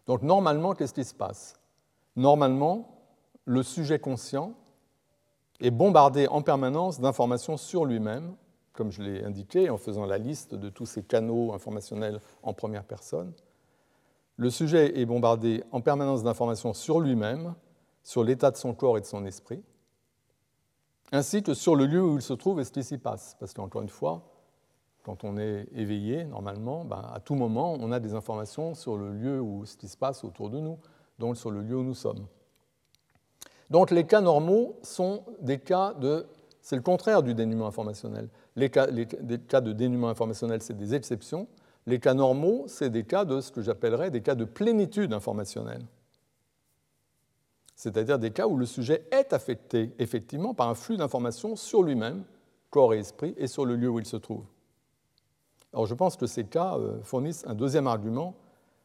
Donc normalement, qu'est-ce qui se passe? Normalement, le sujet conscient est bombardé en permanence d'informations sur lui-même, comme je l'ai indiqué en faisant la liste de tous ces canaux informationnels en première personne. Le sujet est bombardé en permanence d'informations sur lui-même, sur l'état de son corps et de son esprit, ainsi que sur le lieu où il se trouve et ce qui s'y passe. Parce qu'encore une fois, quand on est éveillé, normalement, ben, à tout moment, on a des informations sur le lieu où ce qui se passe autour de nous, donc sur le lieu où nous sommes. Donc les cas normaux sont des cas de... C'est le contraire du dénuement informationnel. Les cas, cas de dénuement informationnel, c'est des exceptions. Les cas normaux, c'est des cas de ce que j'appellerais des cas de plénitude informationnelle. C'est-à-dire des cas où le sujet est affecté effectivement par un flux d'informations sur lui-même, corps et esprit, et sur le lieu où il se trouve. Alors je pense que ces cas euh, fournissent un deuxième argument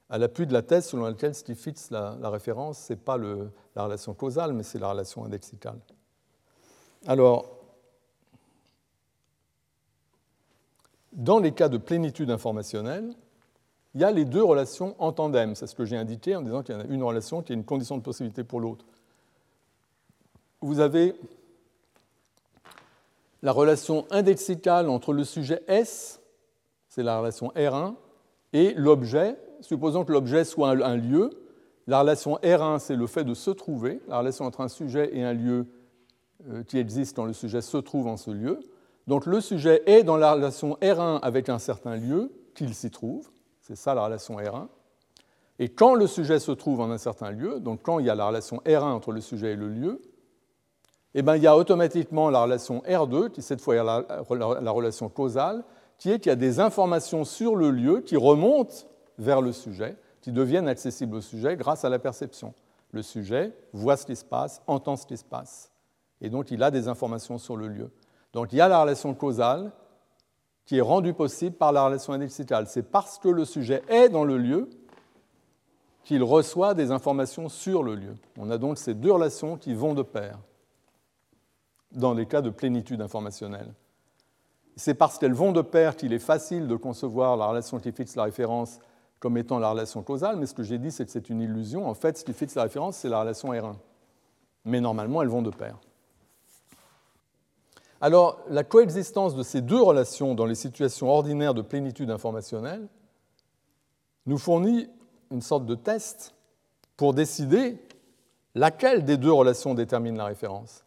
à l'appui de la thèse selon laquelle ce qui fixe la, référence, ce n'est pas la relation causale, mais c'est la relation indexicale. Alors, dans les cas de plénitude informationnelle, il y a les deux relations en tandem. C'est ce que j'ai indiqué en disant qu'il y en a une relation qui est une condition de possibilité pour l'autre. Vous avez la relation indexicale entre le sujet S, c'est la relation R1, et l'objet, supposons que l'objet soit un, lieu. La relation R1, c'est le fait de se trouver, la relation entre un sujet et un lieu euh, qui existe quand le sujet se trouve en ce lieu. Donc le sujet est dans la relation R1 avec un certain lieu qu'il s'y trouve, c'est ça la relation R1. Et quand le sujet se trouve en un certain lieu, donc quand il y a la relation R1 entre le sujet et le lieu, eh bien, il y a automatiquement la relation R2, qui cette fois est la, la relation causale, qui est qu'il y a des informations sur le lieu qui remontent vers le sujet, qui deviennent accessibles au sujet grâce à la perception. Le sujet voit ce qui se passe, entend ce qui se passe, et donc il a des informations sur le lieu. Donc il y a la relation causale qui est rendue possible par la relation indexicale. C'est parce que le sujet est dans le lieu qu'il reçoit des informations sur le lieu. On a donc ces deux relations qui vont de pair dans les cas de plénitude informationnelle. C'est parce qu'elles vont de pair qu'il est facile de concevoir la relation qui fixe la référence comme étant la relation causale, mais ce que j'ai dit, c'est que c'est une illusion. En fait, ce qui fixe la référence, c'est la relation R1. Mais normalement, elles vont de pair. Alors, la coexistence de ces deux relations dans les situations ordinaires de plénitude informationnelle nous fournit une sorte de test pour décider laquelle des deux relations détermine la référence.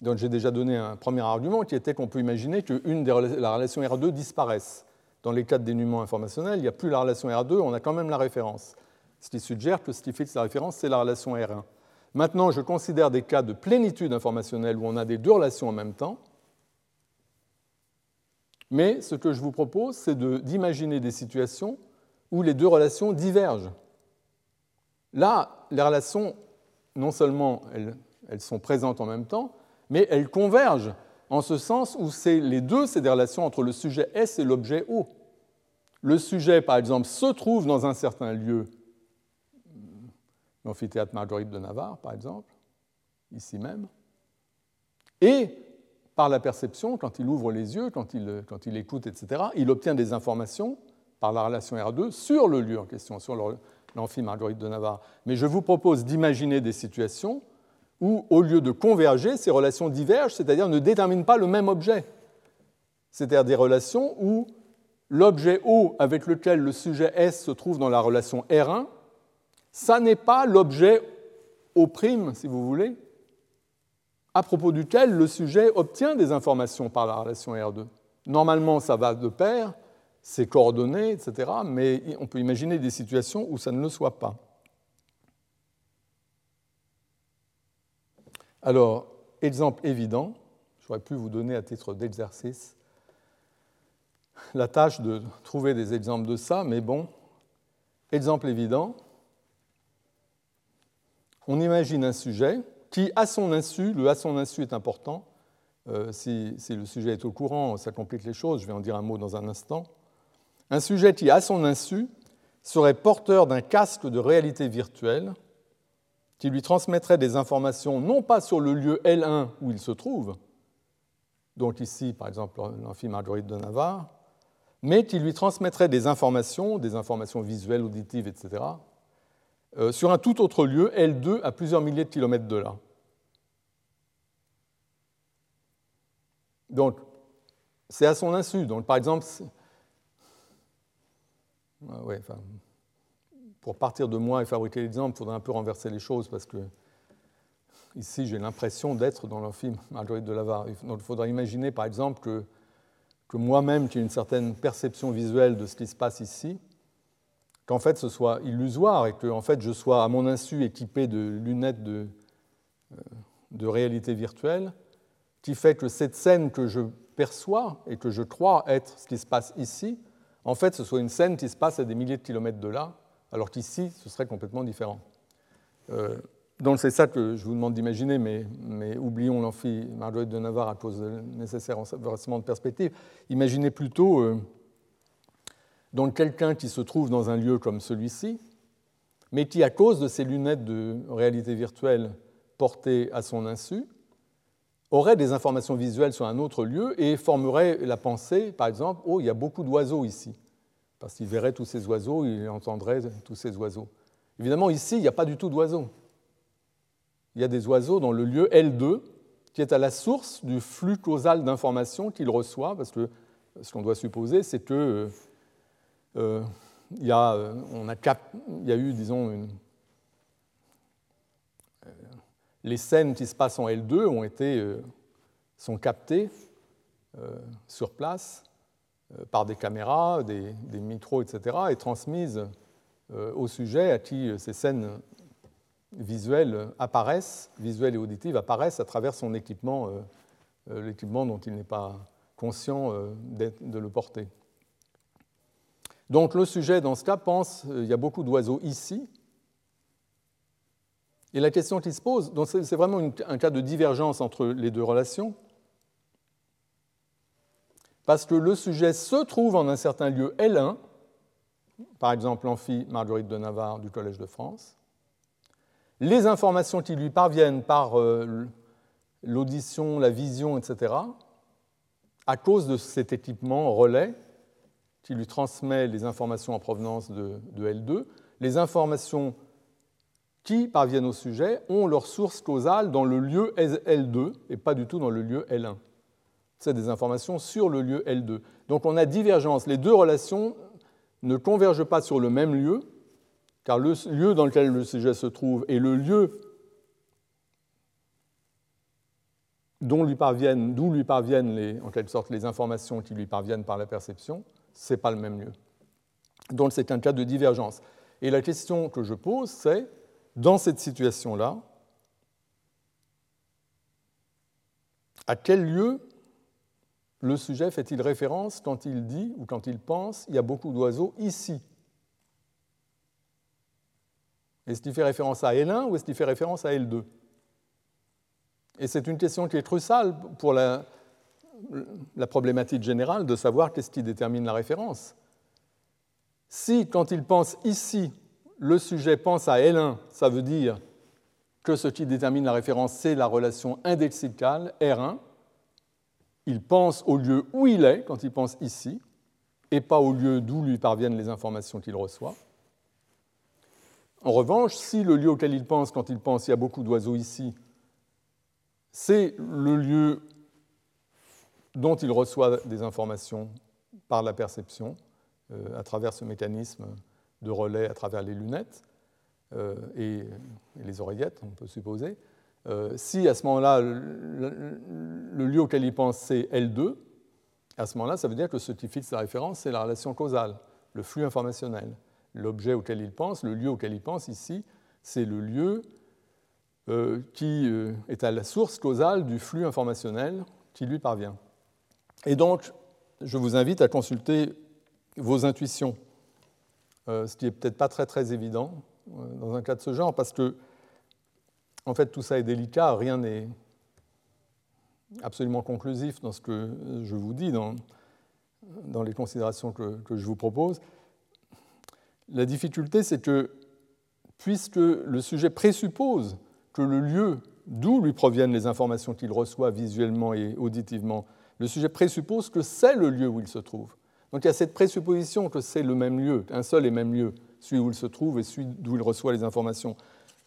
Donc j'ai déjà donné un premier argument qui était qu'on peut imaginer que une des, la relation R2 disparaisse. Dans les cas de dénuement informationnel, il n'y a plus la relation R2, on a quand même la référence. Ce qui suggère que ce qui fixe la référence, c'est la relation R1. Maintenant, je considère des cas de plénitude informationnelle où on a des deux relations en même temps. Mais ce que je vous propose, c'est d'imaginer des situations où les deux relations divergent. Là, les relations, non seulement elles, elles sont présentes en même temps, mais elles convergent en ce sens où les deux, c'est des relations entre le sujet S et l'objet O. Le sujet, par exemple, se trouve dans un certain lieu, l'amphithéâtre Marguerite de Navarre, par exemple, ici même, et par la perception, quand il ouvre les yeux, quand il, quand il écoute, etc., il obtient des informations par la relation R2 sur le lieu en question, sur l'amphi Marguerite de Navarre. Mais je vous propose d'imaginer des situations où, au lieu de converger, ces relations divergent, c'est-à-dire ne déterminent pas le même objet. C'est-à-dire des relations où l'objet O avec lequel le sujet S se trouve dans la relation R1, ça n'est pas l'objet O', si vous voulez, à propos duquel le sujet obtient des informations par la relation R2. Normalement, ça va de pair, c'est coordonné, etc., mais on peut imaginer des situations où ça ne le soit pas. Alors, exemple évident, j'aurais pu vous donner à titre d'exercice la tâche de trouver des exemples de ça, mais bon, exemple évident, on imagine un sujet qui, à son insu, le à son insu est important, euh, si, si, le sujet est au courant, ça complique les choses, je vais en dire un mot dans un instant, un sujet qui, à son insu, serait porteur d'un casque de réalité virtuelle qui lui transmettrait des informations non pas sur le lieu L1 où il se trouve, donc ici par exemple l'amphi Marguerite de Navarre, mais qui lui transmettrait des informations, des informations visuelles, auditives, etc., euh, sur un tout autre lieu, L2, à plusieurs milliers de kilomètres de là. Donc, c'est à son insu. Donc, par exemple, pour partir de moi et fabriquer l'exemple, il faudrait un peu renverser les choses parce que ici, j'ai l'impression d'être dans l'amphi Marguerite de Lavar. Donc, il faudrait imaginer, par exemple, que, moi-même, qui ai une certaine perception visuelle de ce qui se passe ici, qu'en fait ce soit illusoire et que en fait, je sois à mon insu équipé de lunettes euh, de réalité virtuelle, qui fait que cette scène que je perçois et que je crois être ce qui se passe ici, en fait, ce soit une scène qui se passe à des milliers de kilomètres de là, alors qu'ici, ce serait complètement différent. Euh, donc c'est ça que je vous demande d'imaginer, mais, oublions l'amphi Marguerite de Navarre à cause de nécessaire renversement de perspective. Imaginez plutôt euh, quelqu'un qui se trouve dans un lieu comme celui-ci, mais qui, à cause de ses lunettes de réalité virtuelle portées à son insu, aurait des informations visuelles sur un autre lieu et formerait la pensée, par exemple, oh, il y a beaucoup d'oiseaux ici. Parce qu'il verrait tous ces oiseaux, il entendrait tous ces oiseaux. Évidemment, ici, il n'y a pas du tout d'oiseaux. Il y a des oiseaux dans le lieu L2, qui est à la source du flux causal d'informations qu'il reçoit, parce que ce qu'on doit supposer, c'est que euh, il, y a, on a il y a eu, disons, les scènes qui se passent en L2 ont été, euh, sont captées euh, sur place euh, par des caméras, des, micros, etc., et transmises au sujet à qui ces scènes visuelles apparaissent, visuelles et auditives apparaissent à travers son équipement, l'équipement dont il n'est pas conscient de le porter. Donc le sujet, dans ce cas, pense, il y a beaucoup d'oiseaux ici, et la question qui se pose, c'est vraiment un cas de divergence entre les deux relations, parce que le sujet se trouve en un certain lieu L1, par exemple l'amphi Marguerite de Navarre du Collège de France. Les informations qui lui parviennent par euh, l'audition, la vision, etc., à cause de cet équipement relais qui lui transmet les informations en provenance de, de L2, les informations qui parviennent au sujet ont leur source causale dans le lieu L2 et pas du tout dans le lieu L1. C'est des informations sur le lieu L2. Donc on a divergence. Les deux relations ne convergent pas sur le même lieu, car le lieu dans lequel le sujet se trouve et le lieu d'où lui parviennent en quelque sorte les informations qui lui parviennent par la perception, ce n'est pas le même lieu. Donc c'est un cas de divergence. Et la question que je pose, c'est dans cette situation-là, à quel lieu le sujet fait-il référence quand il dit ou quand il pense il y a beaucoup d'oiseaux ici? Est-ce qu'il fait référence à L1 ou est-ce qu'il fait référence à L2 Et c'est une question qui est cruciale pour la, la problématique générale de savoir qu'est-ce qui détermine la référence. Si, quand il pense ici, le sujet pense à L1, ça veut dire que ce qui détermine la référence, c'est la relation indexicale R1. Il pense au lieu où il est quand il pense ici, et pas au lieu d'où lui parviennent les informations qu'il reçoit. En revanche, si le lieu auquel il pense quand il pense il y a beaucoup d'oiseaux ici, c'est le lieu dont il reçoit des informations par la perception, euh, à travers ce mécanisme de relais à travers les lunettes euh, et, les oreillettes, on peut supposer. Euh, si à ce moment-là, le, lieu auquel il pense, c'est L2, à ce moment-là, ça veut dire que ce qui fixe la référence, c'est la relation causale, le flux informationnel. L'objet auquel il pense, le lieu auquel il pense ici, c'est le lieu euh, qui est à la source causale du flux informationnel qui lui parvient. Et donc, je vous invite à consulter vos intuitions euh, ce qui n'est peut-être pas très très évident euh, dans un cas de ce genre, parce que en fait tout ça est délicat, rien n'est absolument conclusif dans ce que je vous dis, dans, dans les considérations que, que, je vous propose. La difficulté, c'est que puisque le sujet présuppose que le lieu d'où lui proviennent les informations qu'il reçoit visuellement et auditivement, le sujet présuppose que c'est le lieu où il se trouve. Donc il y a cette présupposition que c'est le même lieu, un seul et même lieu, celui où il se trouve et celui d'où il reçoit les informations.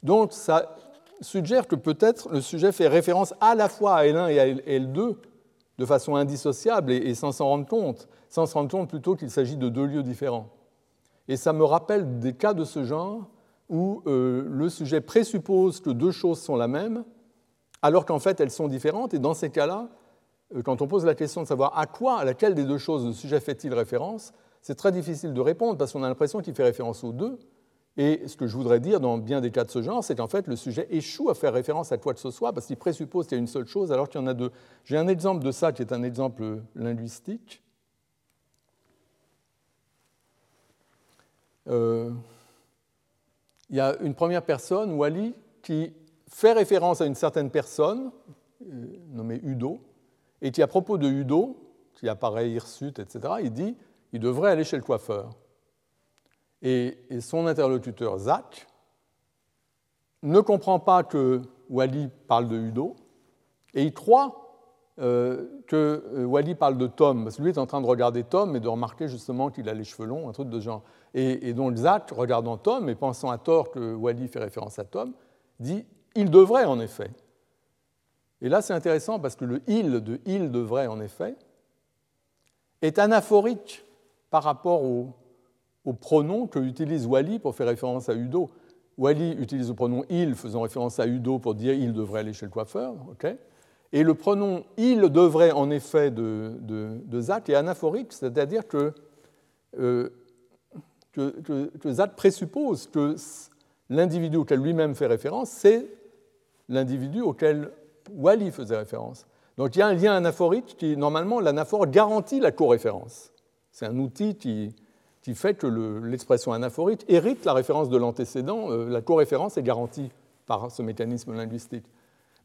Donc ça suggère que peut-être le sujet fait référence à la fois à L1 et à L2 de façon indissociable et, sans s'en rendre compte, sans se rendre compte plutôt qu'il s'agit de deux lieux différents. Et ça me rappelle des cas de ce genre où euh, le sujet présuppose que deux choses sont la même, alors qu'en fait elles sont différentes, et dans ces cas-là, euh, quand on pose la question de savoir à quoi, à laquelle des deux choses le sujet fait-il référence, c'est très difficile de répondre parce qu'on a l'impression qu'il fait référence aux deux. Et ce que je voudrais dire dans bien des cas de ce genre, c'est qu'en fait, le sujet échoue à faire référence à quoi que ce soit parce qu'il présuppose qu'il y a une seule chose alors qu'il y en a deux. J'ai un exemple de ça qui est un exemple linguistique. Euh, il y a une première personne, Wally, qui fait référence à une certaine personne, euh, nommée Udo, et qui, à propos de Udo, qui apparaît hirsute, etc., il dit il devrait aller chez le coiffeur. Et, son interlocuteur, Zach, ne comprend pas que Wally parle de Udo, et il croit euh, que euh, Wally parle de Tom, parce que lui est en train de regarder Tom et de remarquer justement qu'il a les cheveux longs, un truc de genre. Et, et donc Zach, regardant Tom et pensant à tort que Wally fait référence à Tom, dit il devrait en effet. Et là, c'est intéressant parce que le il de il devrait, en effet, est anaphorique par rapport au, pronom que utilise Wally pour faire référence à Udo. Wally utilise le pronom il faisant référence à Udo pour dire il devrait aller chez le coiffeur. et le pronom il devrait, en effet, de, de, Zach est anaphorique, c'est-à-dire que, euh, que, que présuppose que l'individu auquel lui-même fait référence, c'est l'individu auquel Wally faisait référence. Donc il y a un lien anaphorique qui, normalement, l'anaphore garantit la coréférence. C'est un outil qui, fait que l'expression anaphorique hérite la référence de l'antécédent. Euh, la coréférence est garantie par ce mécanisme linguistique.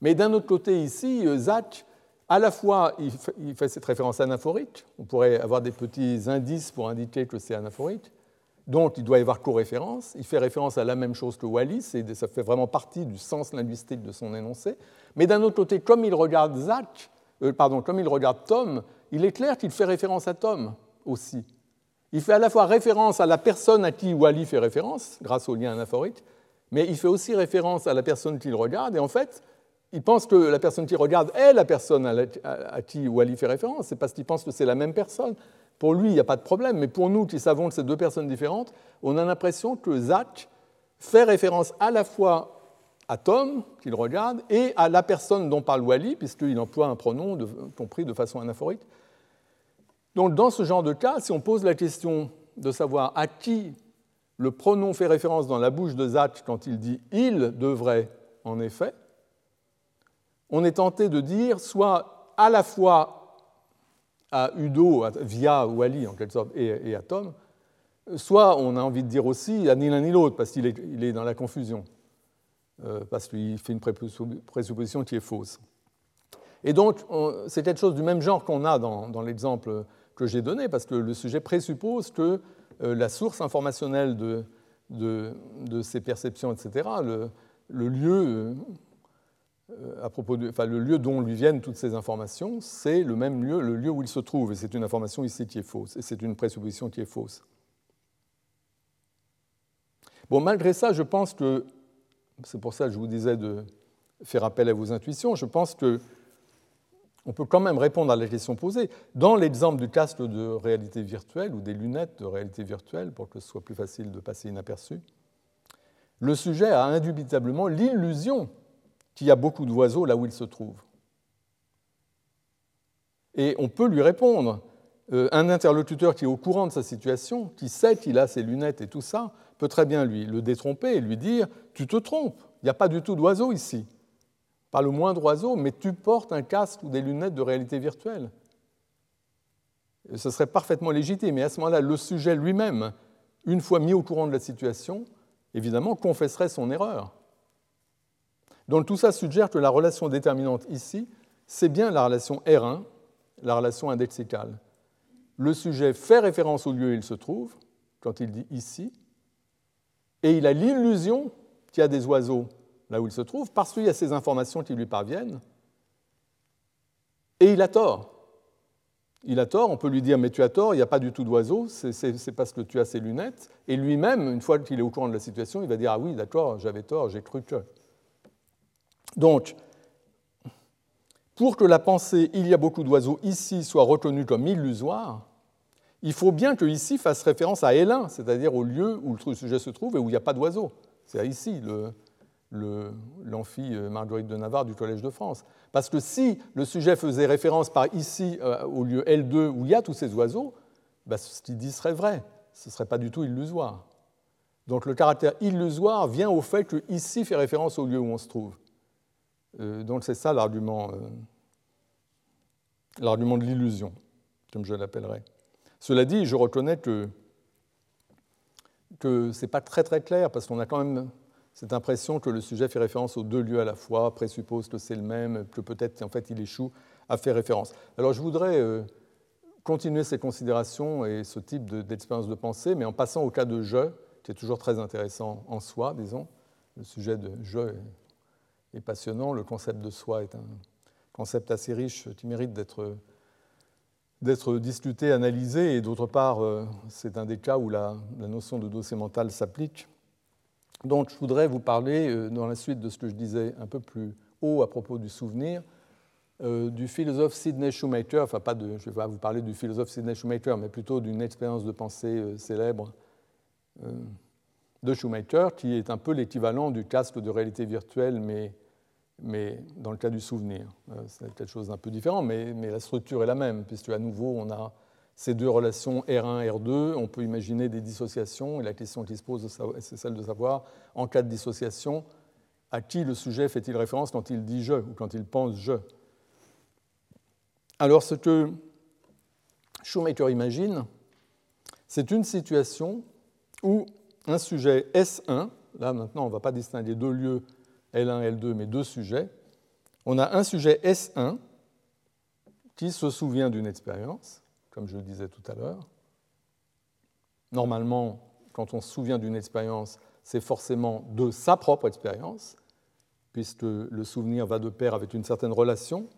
Mais d'un autre côté, ici, euh, Zach, à la fois, il fait cette référence anaphorique, on pourrait avoir des petits indices pour indiquer que c'est anaphorique, donc il doit y avoir co-référence. Il fait référence à la même chose que Wallis, et ça fait vraiment partie du sens linguistique de son énoncé. Mais d'un autre côté, comme il regarde Zach, euh, pardon, comme il regarde Tom, il est clair qu'il fait référence à Tom aussi. Il fait à la fois référence à la personne à qui Wally fait référence, grâce au lien anaphorique, mais il fait aussi référence à la personne qu'il regarde, et en fait, il pense que la personne qu'il regarde est la personne à, qui Wally fait référence, c'est parce qu'il pense que c'est la même personne. Pour lui, il n'y a pas de problème, mais pour nous qui savons que c'est deux personnes différentes, on a l'impression que Zach fait référence à la fois à Tom, qu'il regarde, et à la personne dont parle Wally, puisqu'il emploie un pronom compris de façon anaphorique. Donc, dans ce genre de cas, si on pose la question de savoir à qui le pronom fait référence dans la bouche de Zach quand il dit il devrait, en effet, on est tenté de dire soit à la fois à Udo via Wally en quelque sorte et, à Tom, soit on a envie de dire aussi à ni l'un ni l'autre parce qu'il est, dans la confusion, euh, parce qu'il fait une présupposition qui est fausse. Et donc c'est quelque chose du même genre qu'on a dans, l'exemple que j'ai donné, parce que le sujet présuppose que euh, la source informationnelle de, de, ces perceptions, etc., le, lieu euh, à propos enfin, le lieu dont lui viennent toutes ces informations, c'est le même lieu, le lieu où il se trouve. Et c'est une information ici qui est fausse. Et c'est une présupposition qui est fausse. Bon, malgré ça, je pense que, c'est pour ça que je vous disais de faire appel à vos intuitions, je pense que on peut quand même répondre à la question posée. Dans l'exemple du casque de réalité virtuelle ou des lunettes de réalité virtuelle, pour que ce soit plus facile de passer inaperçu, le sujet a indubitablement l'illusion qu'il y a beaucoup d'oiseaux là où il se trouve. Et on peut lui répondre. Euh, un interlocuteur qui est au courant de sa situation, qui sait qu'il a ses lunettes et tout ça, peut très bien lui le détromper et lui dire Tu te trompes, il n'y a pas du tout d'oiseaux ici. Pas le moindre oiseau, mais tu portes un casque ou des lunettes de réalité virtuelle. ce serait parfaitement légitime. Mais à ce moment-là, le sujet lui-même, une fois mis au courant de la situation, évidemment, confesserait son erreur. Donc tout ça suggère que la relation déterminante ici, c'est bien la relation R1, la relation indexicale. Le sujet fait référence au lieu où il se trouve, quand il dit ici, et il a l'illusion qu'il y a des oiseaux là où il se trouve, parce qu'il y a ces informations qui lui parviennent, et il a tort. il a tort, on peut lui dire mais tu as tort, il n'y a pas du tout d'oiseau, c'est parce que tu as ces lunettes. Et lui-même, une fois qu'il est au courant de la situation, il va dire ah oui, d'accord, j'avais tort, j'ai cru que. Donc, pour que la pensée il y a beaucoup d'oiseaux ici soit reconnue comme illusoire, il faut bien que ici fasse référence à L1, c'est-à-dire au lieu où le sujet se trouve et où il n'y a pas d'oiseau. C'est ici l'amphi euh, Marguerite de Navarre du Collège de France. Parce que si le sujet faisait référence par ici euh, au lieu L2 où il y a tous ces oiseaux, bah, ce qu'il dit serait vrai. Ce ne serait pas du tout illusoire. Donc le caractère illusoire vient au fait que ici fait référence au lieu où on se trouve. Euh, donc c'est ça l'argument, de l'illusion, comme je l'appellerais. Cela dit, je reconnais que, que ce n'est pas très très clair, parce qu'on a quand même cette impression que le sujet fait référence aux deux lieux à la fois, présuppose que c'est le même, que peut-être en fait il échoue à faire référence. Alors je voudrais euh, continuer ces considérations et ce type d'expérience de, pensée, mais en passant au cas de je, qui est toujours très intéressant en soi, disons. Le sujet de je est passionnant, le concept de soi est un concept assez riche qui mérite d'être discuté, analysé, et d'autre part, euh, c'est un des cas où la, notion de dossier mental s'applique. Donc, je voudrais vous parler, euh, dans la suite de ce que je disais un peu plus haut à propos du souvenir, euh, du philosophe Sidney Shoemaker, enfin pas de, je vais pas vous parler du philosophe Sidney Shoemaker, mais plutôt d'une expérience de pensée célèbre de Shoemaker, qui est un peu l'équivalent du casque de réalité virtuelle, mais mais dans le cas du souvenir. Euh, c'est quelque chose d'un peu différent, mais, la structure est la même, puisque à nouveau, on a ces deux relations R1, R2, on peut imaginer des dissociations, et la question qui se pose, c'est celle de savoir, en cas de dissociation, à qui le sujet fait-il référence quand il dit je ou quand il pense je? Alors, ce que Shoemaker imagine, c'est une situation où un sujet S1, là maintenant on ne va pas distinguer deux lieux L1, L2, mais deux sujets, on a un sujet S1 qui se souvient d'une expérience, comme je le disais tout à l'heure. Normalement, quand on se souvient d'une expérience, c'est forcément de sa propre expérience, puisque le souvenir va de pair avec une certaine relation,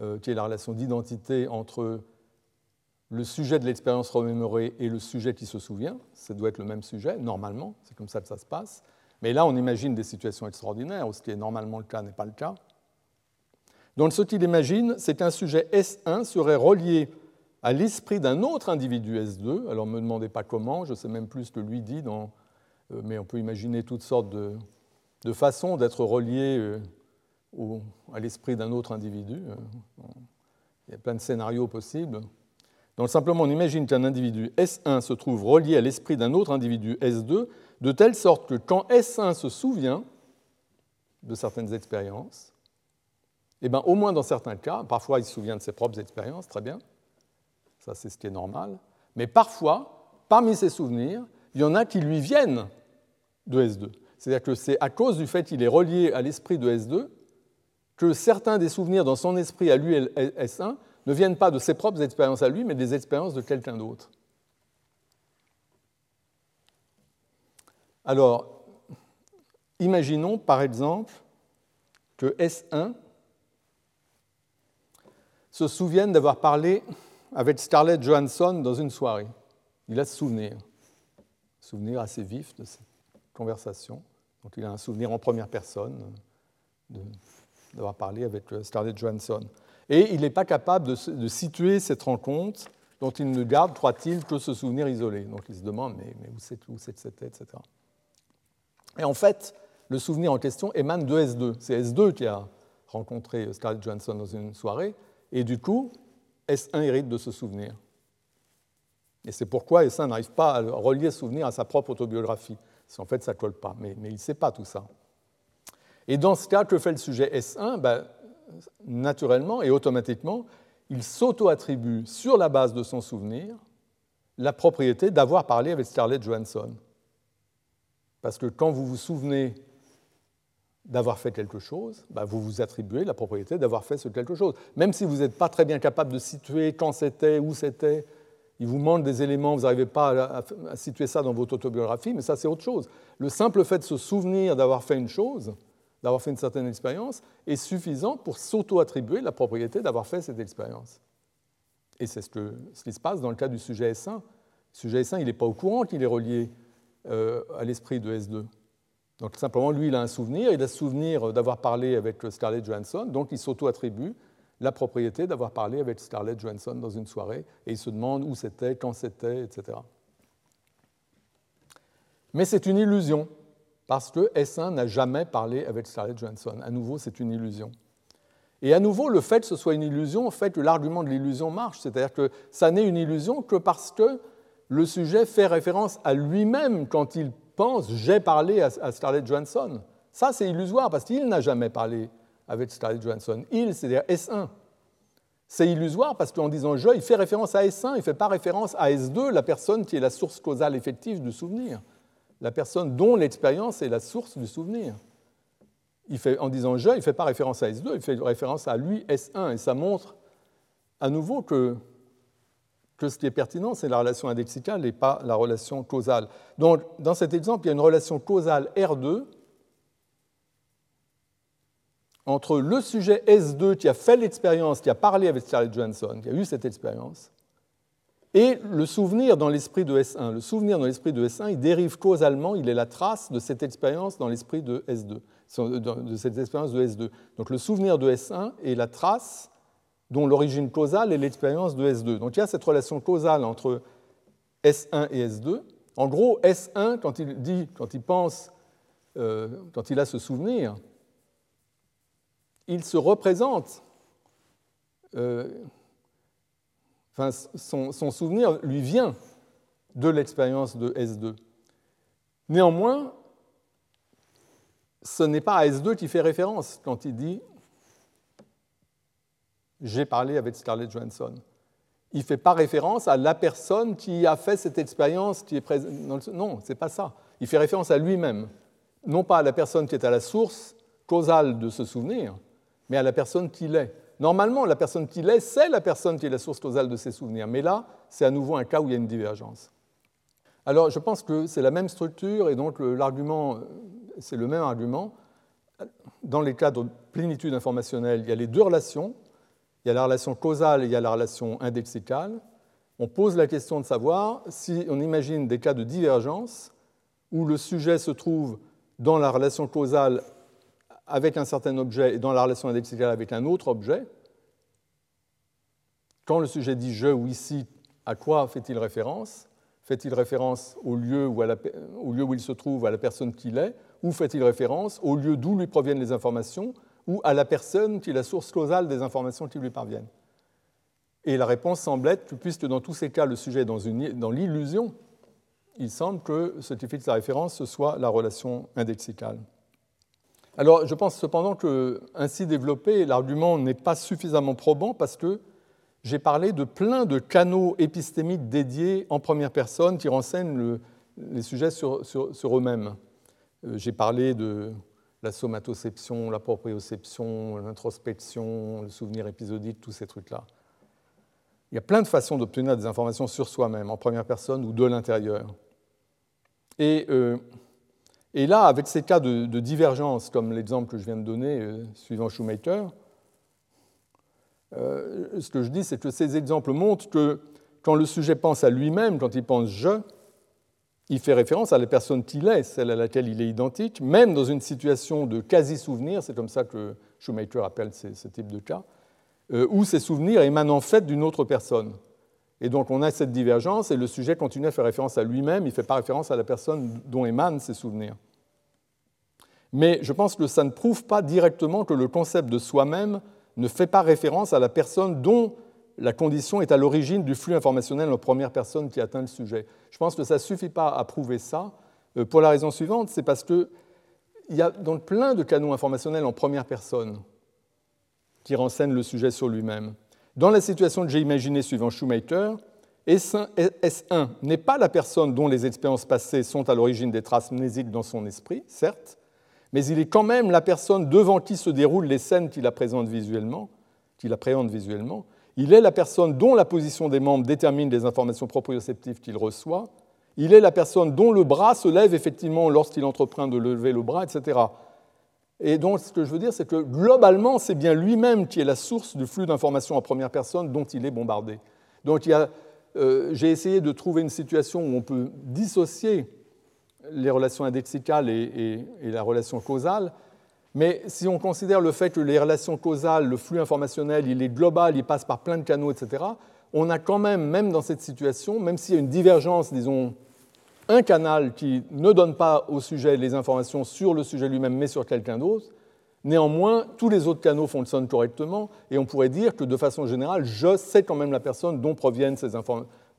euh, qui est la relation d'identité entre le sujet de l'expérience remémorée et le sujet qui se souvient. Ça doit être le même sujet, normalement, c'est comme ça que ça se passe. Mais là, on imagine des situations extraordinaires, où ce qui est normalement le cas n'est pas le cas. Donc ce qu'il imagine, c'est qu'un sujet S1 serait relié à l'esprit d'un autre individu S2. Alors ne me demandez pas comment, je sais même plus ce que lui dit, euh, mais on peut imaginer toutes sortes de, façons d'être relié euh, à l'esprit d'un autre individu. Euh, il y a plein de scénarios possibles. Donc simplement, on imagine qu'un individu S1 se trouve relié à l'esprit d'un autre individu S2 de telle sorte que quand S1 se souvient de certaines expériences, eh bien, au moins dans certains cas, parfois il se souvient de ses propres expériences, très bien, ça c'est ce qui est normal, mais parfois, parmi ses souvenirs, il y en a qui lui viennent de S2. C'est-à-dire que c'est à cause du fait qu'il est relié à l'esprit de S2 que certains des souvenirs dans son esprit à lui, S1, ne viennent pas de ses propres expériences à lui, mais des expériences de quelqu'un d'autre. Alors, imaginons par exemple que S1 se souvienne d'avoir parlé avec Scarlett Johansson dans une soirée. Il a ce souvenir, souvenir assez vif de cette conversation. Donc il a un souvenir en première personne d'avoir parlé avec Scarlett Johansson. Et il n'est pas capable de, situer cette rencontre dont il ne garde, croit-il, que ce souvenir isolé. Donc il se demande, mais, où c'est c'était, etc. Et en fait, le souvenir en question émane de S2. C'est S2 qui a rencontré Scarlett Johansson dans une soirée, et du coup, S1 hérite de ce souvenir? Et c'est pourquoi S1 n'arrive pas à relier ce souvenir à sa propre autobiographie. Si en fait, ça ne colle pas. Mais, il ne sait pas tout ça. Et dans ce cas, que fait le sujet S1 ben, Naturellement et automatiquement, il s'auto-attribue sur la base de son souvenir la propriété d'avoir parlé avec Scarlett Johansson. Parce que quand vous vous souvenez d'avoir fait quelque chose, bah, vous vous attribuez la propriété d'avoir fait ce quelque chose. Même si vous n'êtes pas très bien capable de situer quand c'était, où c'était, il vous manque des éléments, vous n'arrivez pas à, situer ça dans votre autobiographie, mais ça c'est autre chose. Le simple fait de se souvenir d'avoir fait une chose, d'avoir fait une certaine expérience, est suffisant pour s'auto-attribuer la propriété d'avoir fait cette expérience. Et c'est ce, qui se passe dans le cas du sujet S1. Le sujet S1, il n'est pas au courant qu'il est relié euh, à l'esprit de S2. Donc simplement, lui, il a un souvenir, il a souvenir d'avoir parlé avec Scarlett Johansson, donc il s'auto-attribue la propriété d'avoir parlé avec Scarlett Johansson dans une soirée, et il se demande où c'était, quand c'était, etc. Mais c'est une illusion, parce que S1 n'a jamais parlé avec Scarlett Johansson. À nouveau, c'est une illusion. Et à nouveau, le fait que ce soit une illusion fait que l'argument de l'illusion marche, c'est-à-dire que ça n'est une illusion que parce que le sujet fait référence à lui-même quand il pense j'ai parlé à Scarlett Johansson. Ça, c'est illusoire parce qu'il n'a jamais parlé avec Scarlett Johansson. Il, c'est-à-dire S1. C'est illusoire parce qu'en disant je, il fait référence à S1, il ne fait pas référence à S2, la personne qui est la source causale effective du souvenir, la personne dont l'expérience est la source du souvenir. Il fait, en disant je, il ne fait pas référence à S2, il fait référence à lui S1, et ça montre à nouveau que que ce qui est pertinent, c'est la relation indexicale et pas la relation causale. Donc, dans cet exemple, il y a une relation causale R2 entre le sujet S2 qui a fait l'expérience, qui a parlé avec Scarlett Johansson, qui a eu cette expérience, et le souvenir dans l'esprit de S1. Le souvenir dans l'esprit de S1, il dérive causalement, il est la trace de cette expérience dans l'esprit de S2, de cette expérience de S2. Donc le souvenir de S1 est la trace dont l'origine causale est l'expérience de S2. Donc il y a cette relation causale entre S1 et S2. En gros, S1, quand il dit, quand il pense, euh, quand il a ce souvenir, il se représente, euh, son, souvenir lui vient de l'expérience de S2. Néanmoins, ce n'est pas à S2 qui fait référence quand il dit j'ai parlé avec Scarlett Johansson. Il ne fait pas référence à la personne qui a fait cette expérience qui est présente. Non, ce n'est pas ça. Il fait référence à lui-même. Non pas à la personne qui est à la source causale de ce souvenir, mais à la personne qu'il est. Normalement, la personne qu'il est, c'est la personne qui est la source causale de ses souvenirs. Mais là, c'est à nouveau un cas où il y a une divergence. Alors, je pense que c'est la même structure et donc l'argument, c'est le même argument. Dans les cas de plénitude informationnelle, il y a les deux relations il y a la relation causale et il y a la relation indexicale. On pose la question de savoir si on imagine des cas de divergence où le sujet se trouve dans la relation causale avec un certain objet et dans la relation indexicale avec un autre objet. Quand le sujet dit je ou ici, à quoi fait-il référence? Fait-il référence au lieu, où, au lieu où il se trouve, à la personne qu'il est, ou fait-il référence? Au lieu d'où lui proviennent les informations? Ou à la personne qui est la source causale des informations qui lui parviennent Et la réponse semble être que, puisque dans tous ces cas, le sujet est dans, l'illusion, il semble que ce qui fixe la référence, ce soit la relation indexicale. Alors, je pense cependant que, ainsi développé, l'argument n'est pas suffisamment probant parce que j'ai parlé de plein de canaux épistémiques dédiés en première personne qui renseignent les sujets sur, sur eux-mêmes. Euh, j'ai parlé de la somatoception, la proprioception, l'introspection, le souvenir épisodique, tous ces trucs-là. Il y a plein de façons d'obtenir des informations sur soi-même, en première personne ou de l'intérieur. Et, euh, là, avec ces cas de, divergence, comme l'exemple que je viens de donner, euh, suivant Shoemaker, euh, ce que je dis, c'est que ces exemples montrent que quand le sujet pense à lui-même, quand il pense je, il fait référence à la personne qu'il est, celle à laquelle il est identique, même dans une situation de quasi-souvenir, c'est comme ça que Shoemaker appelle ce, type de cas, euh, où ces souvenirs émanent en fait d'une autre personne. Et donc on a cette divergence et le sujet continue à faire référence à lui-même, il ne fait pas référence à la personne dont émanent ces souvenirs. Mais je pense que ça ne prouve pas directement que le concept de soi-même ne fait pas référence à la personne dont la condition est à l'origine du flux informationnel en première personne qui atteint le sujet. Je pense que ça ne suffit pas à prouver ça, euh, pour la raison suivante, c'est parce qu'il y a donc plein de canaux informationnels en première personne qui renseignent le sujet sur lui-même. Dans la situation que j'ai imaginée suivant Shoemaker, S1 n'est pas la personne dont les expériences passées sont à l'origine des traces mnésiques dans son esprit, certes, mais il est quand même la personne devant qui se déroulent les scènes qu'il appréhende visuellement, qu'il appréhende visuellement, il est la personne dont la position des membres détermine les informations proprioceptives qu'il reçoit. Il est la personne dont le bras se lève effectivement lorsqu'il entreprend de lever le bras, etc. Et donc, ce que je veux dire, c'est que globalement, c'est bien lui-même qui est la source du flux d'informations en première personne dont il est bombardé. Donc j'ai essayé de trouver une situation où on peut dissocier les relations indexicales et, la relation causale. Mais si on considère le fait que les relations causales, le flux informationnel, il est global, il passe par plein de canaux, etc., on a quand même, même dans cette situation, même s'il y a une divergence, disons, un canal qui ne donne pas au sujet les informations sur le sujet lui-même, mais sur quelqu'un d'autre, néanmoins, tous les autres canaux fonctionnent correctement, et on pourrait dire que de façon générale, je sais quand même la personne dont proviennent ces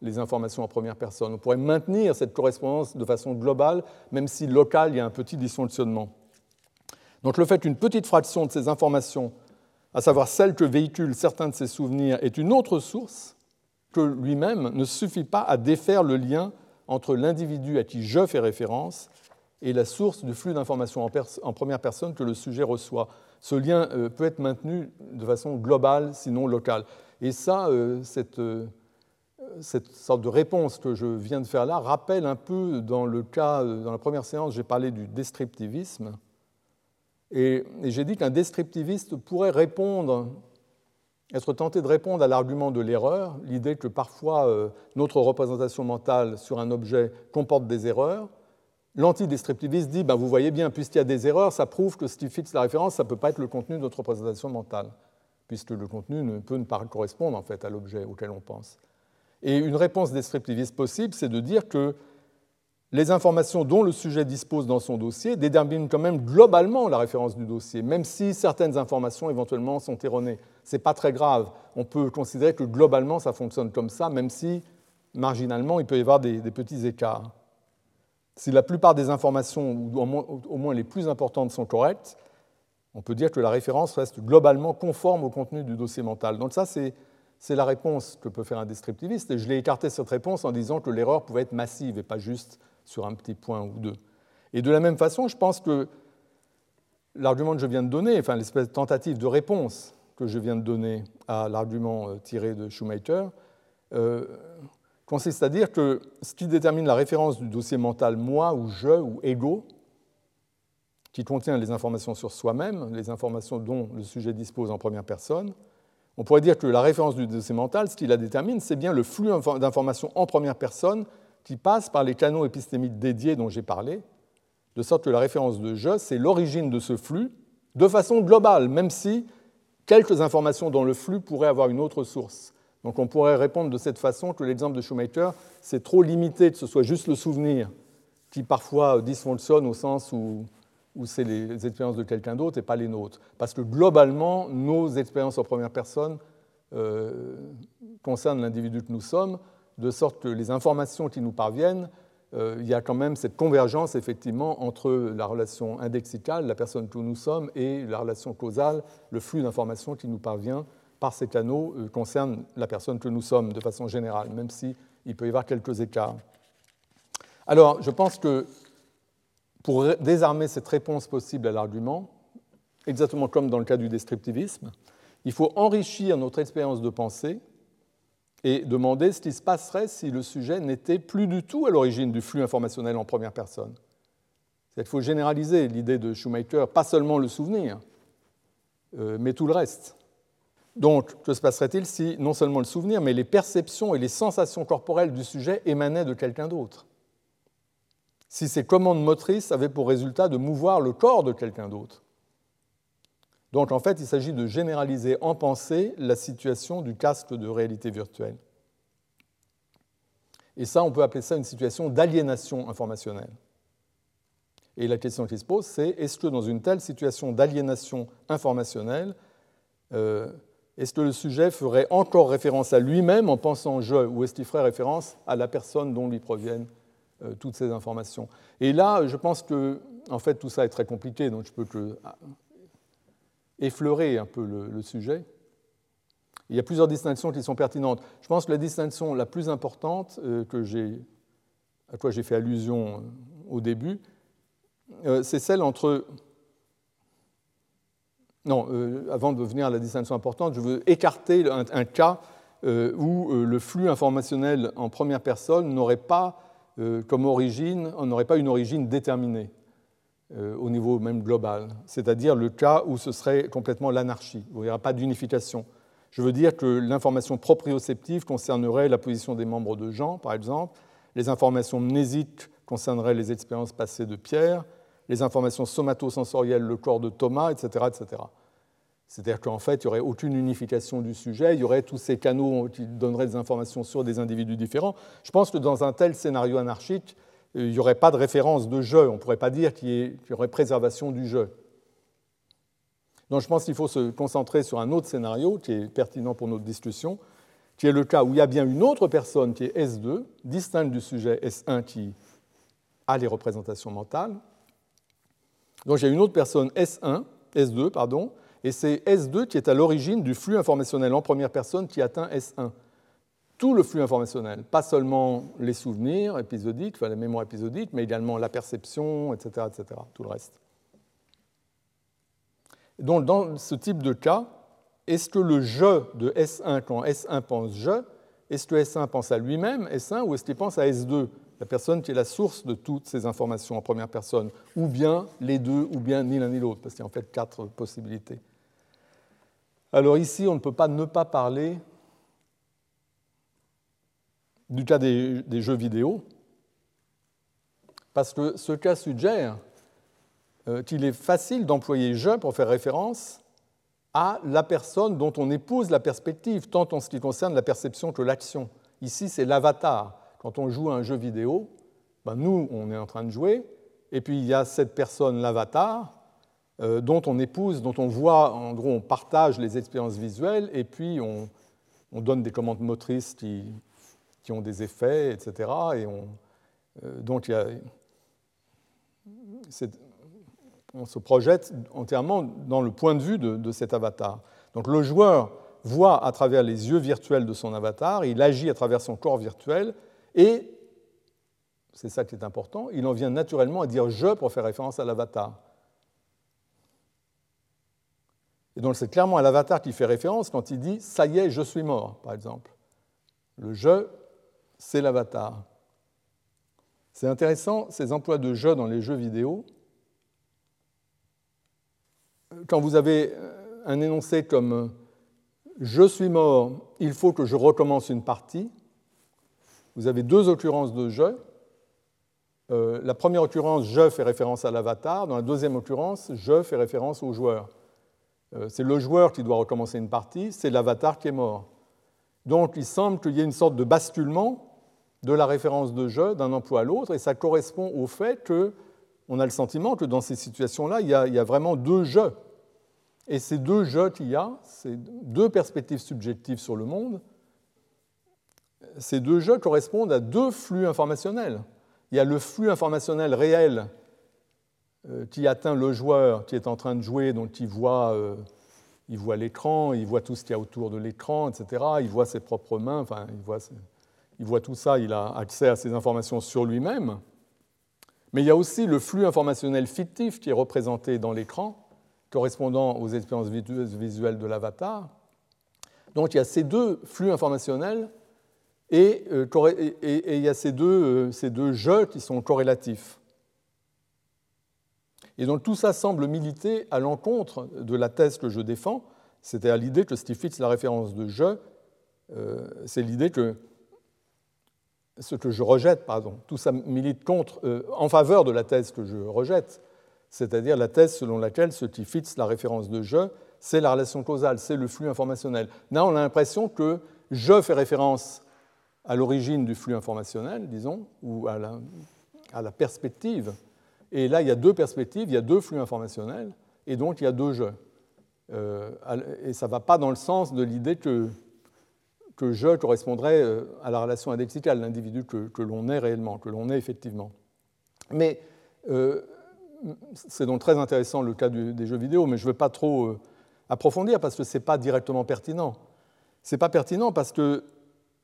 les informations en première personne. On pourrait maintenir cette correspondance de façon globale, même si local, il y a un petit dysfonctionnement. Donc le fait qu'une petite fraction de ces informations, à savoir celle que véhiculent certains de ces souvenirs, est une autre source que lui-même ne suffit pas à défaire le lien entre l'individu à qui je fais référence et la source du flux d'informations en, première personne que le sujet reçoit. Ce lien euh, peut être maintenu de façon globale, sinon locale. Et ça, euh, cette euh, cette sorte de réponse que je viens de faire là rappelle un peu dans le cas, dans la première séance, j'ai parlé du descriptivisme. Et, j'ai dit qu'un descriptiviste pourrait répondre, être tenté de répondre à l'argument de l'erreur, l'idée que parfois euh, notre représentation mentale sur un objet comporte des erreurs. L'antidescriptiviste dit, ben, vous voyez bien, puisqu'il y a des erreurs, ça prouve que ce qui fixe la référence, ça ne peut pas être le contenu de notre représentation mentale, puisque le contenu ne peut ne pas correspondre en fait à l'objet auquel on pense. Et une réponse descriptiviste possible, c'est de dire que les informations dont le sujet dispose dans son dossier déterminent quand même globalement la référence du dossier, même si certaines informations éventuellement sont erronées. Ce n'est pas très grave. On peut considérer que globalement ça fonctionne comme ça, même si marginalement il peut y avoir des, petits écarts. Si la plupart des informations, ou au moins les plus importantes, sont correctes, on peut dire que la référence reste globalement conforme au contenu du dossier mental. Donc ça, c'est c'est la réponse que peut faire un descriptiviste, et je l'ai écarté cette réponse en disant que l'erreur pouvait être massive et pas juste sur un petit point ou deux. Et de la même façon, je pense que l'argument que je viens de donner, enfin l'espèce de tentative de réponse que je viens de donner à l'argument euh, tiré de Schumacher, euh, consiste à dire que ce qui détermine la référence du dossier mental moi ou je ou ego, qui contient les informations sur soi-même, les informations dont le sujet dispose en première personne, on pourrait dire que la référence du dossier mental, ce qui la détermine, c'est bien le flux d'informations en première personne qui passe par les canaux épistémiques dédiés dont j'ai parlé, de sorte que la référence de je, c'est l'origine de ce flux de façon globale, même si quelques informations dans le flux pourraient avoir une autre source. Donc on pourrait répondre de cette façon que l'exemple de Schumacher, c'est trop limité que ce soit juste le souvenir qui parfois dysfonctionne au sens où c'est les expériences de quelqu'un d'autre et pas les nôtres. Parce que globalement, nos expériences en première personne euh, concernent l'individu que nous sommes, de sorte que les informations qui nous parviennent, euh, il y a quand même cette convergence effectivement entre la relation indexicale, la personne que nous sommes, et la relation causale, le flux d'informations qui nous parvient par ces canaux euh, concerne la personne que nous sommes de façon générale, même s'il peut y avoir quelques écarts. Alors, je pense que pour désarmer cette réponse possible à l'argument, exactement comme dans le cas du descriptivisme, il faut enrichir notre expérience de pensée et demander ce qui se passerait si le sujet n'était plus du tout à l'origine du flux informationnel en première personne. Il faut généraliser l'idée de Schumacher, pas seulement le souvenir, euh, mais tout le reste. Donc, que se passerait-il si non seulement le souvenir, mais les perceptions et les sensations corporelles du sujet émanaient de quelqu'un d'autre? Si ces commandes motrices avaient pour résultat de mouvoir le corps de quelqu'un d'autre. Donc en fait, il s'agit de généraliser en pensée la situation du casque de réalité virtuelle. Et ça, on peut appeler ça une situation d'aliénation informationnelle. Et la question qui se pose, c'est est-ce que dans une telle situation d'aliénation informationnelle, euh, est-ce que le sujet ferait encore référence à lui-même en pensant je, ou est-ce qu'il ferait référence à la personne dont lui proviennent euh, toutes ces informations? Et là, je pense que en fait, tout ça est très compliqué, donc je peux que effleurer un peu le, sujet. Il y a plusieurs distinctions qui sont pertinentes. Je pense que la distinction la plus importante euh, que à quoi j'ai fait allusion euh, au début, c'est celle entre non, avant de venir à la distinction importante, je veux écarter un, un cas où le flux informationnel en première personne n'aurait pas euh, comme origine, n'aurait pas une origine déterminée euh, au niveau même global, c'est-à-dire le cas où ce serait complètement l'anarchie, où il n'y aura pas d'unification. Je veux dire que l'information proprioceptive concernerait la position des membres de Jean, par exemple, les informations mnésiques concerneraient les expériences passées de Pierre, les informations somatosensorielles, le corps de Thomas, etc. etc. C'est-à-dire qu'en fait, il n'y aurait aucune unification du sujet, il y aurait tous ces canaux qui donneraient des informations sur des individus différents. Je pense que dans un tel scénario anarchique, il n'y aurait pas de référence de jeu, on ne pourrait pas dire qu'il y, aurait préservation du jeu. Donc je pense qu'il faut se concentrer sur un autre scénario qui est pertinent pour notre discussion, qui est le cas où il y a bien une autre personne qui est S2, distincte du sujet S1 qui a les représentations mentales. Donc il y a une autre personne S1, S2, pardon, et c'est S2 qui est à l'origine du flux informationnel en première personne qui atteint S1 tout le flux informationnel, pas seulement les souvenirs épisodiques, enfin la mémoire épisodique, mais également la perception, etc., etc., tout le reste. Donc dans ce type de cas, est-ce que le je de S1, quand S1 pense je, est-ce que S1 pense à lui-même, S1, ou est-ce qu'il pense à S2, la personne qui est la source de toutes ces informations en première personne, ou bien les deux, ou bien ni l'un ni l'autre, parce qu'il y a en fait quatre possibilités. Alors ici, on ne peut pas ne pas parler du cas des, jeux vidéo, parce que ce cas suggère euh, qu'il est facile d'employer jeu pour faire référence à la personne dont on épouse la perspective, tant en ce qui concerne la perception que l'action. Ici, c'est l'avatar. Quand on joue à un jeu vidéo, ben nous, on est en train de jouer, et puis il y a cette personne, l'avatar, euh, dont on épouse, dont on voit, en gros, on partage les expériences visuelles, et puis on, on donne des commandes motrices qui, qui ont des effets, etc. Et on, euh, donc on se projette entièrement dans le point de vue de, de, cet avatar. Donc le joueur voit à travers les yeux virtuels de son avatar, il agit à travers son corps virtuel, et, c'est ça qui est important, il en vient naturellement à dire je pour faire référence à l'avatar. Et donc c'est clairement à l'avatar qui fait référence quand il dit ⁇ ça y est, je suis mort ⁇ par exemple. Le je c'est l'avatar. C'est intéressant, ces emplois de jeu dans les jeux vidéo. Quand vous avez un énoncé comme je suis mort, il faut que je recommence une partie, vous avez deux occurrences de jeu. Euh, la première occurrence, je fait référence à l'avatar. Dans la deuxième occurrence, je fait référence au joueur. Euh, c'est le joueur qui doit recommencer une partie, c'est l'avatar qui est mort. Donc il semble qu'il y ait une sorte de basculement de la référence de je d'un emploi à l'autre, et ça correspond au fait qu'on a le sentiment que dans ces situations-là, il, y a vraiment deux je. Et ces deux je qu'il y a, ces deux perspectives subjectives sur le monde, ces deux je correspondent à deux flux informationnels. Il y a le flux informationnel réel euh, qui atteint le joueur qui est en train de jouer, donc il voit euh, il voit l'écran, il voit tout ce qu'il y a autour de l'écran, etc. Il voit ses propres mains, enfin, il voit, tout ça, il a accès à ces informations sur lui-même. Mais il y a aussi le flux informationnel fictif qui est représenté dans l'écran, correspondant aux expériences visuelles de l'avatar. Donc il y a ces deux flux informationnels et, euh, il y a euh, ces deux jeux qui sont corrélatifs. Et donc tout ça semble militer à l'encontre de la thèse que je défends, c'est-à-dire l'idée que ce qui fixe la référence de je, euh, c'est l'idée que ce que je rejette, pardon, tout ça milite contre, euh, en faveur de la thèse que je rejette, c'est-à-dire la thèse selon laquelle ce qui fixe la référence de je, c'est la relation causale, c'est le flux informationnel. Là, on a l'impression que je fait référence à l'origine du flux informationnel, disons, ou à à la perspective et là, il y a deux perspectives, il y a deux flux informationnels, et donc il y a deux jeux. Euh, et ça ne va pas dans le sens de l'idée que, que je correspondrait euh, à la relation indexicale, l'individu que, l'on est réellement, que l'on est effectivement. Mais euh, c'est donc très intéressant le cas des jeux vidéo, mais je ne veux pas trop approfondir parce que ce n'est pas directement pertinent. Ce n'est pas pertinent parce que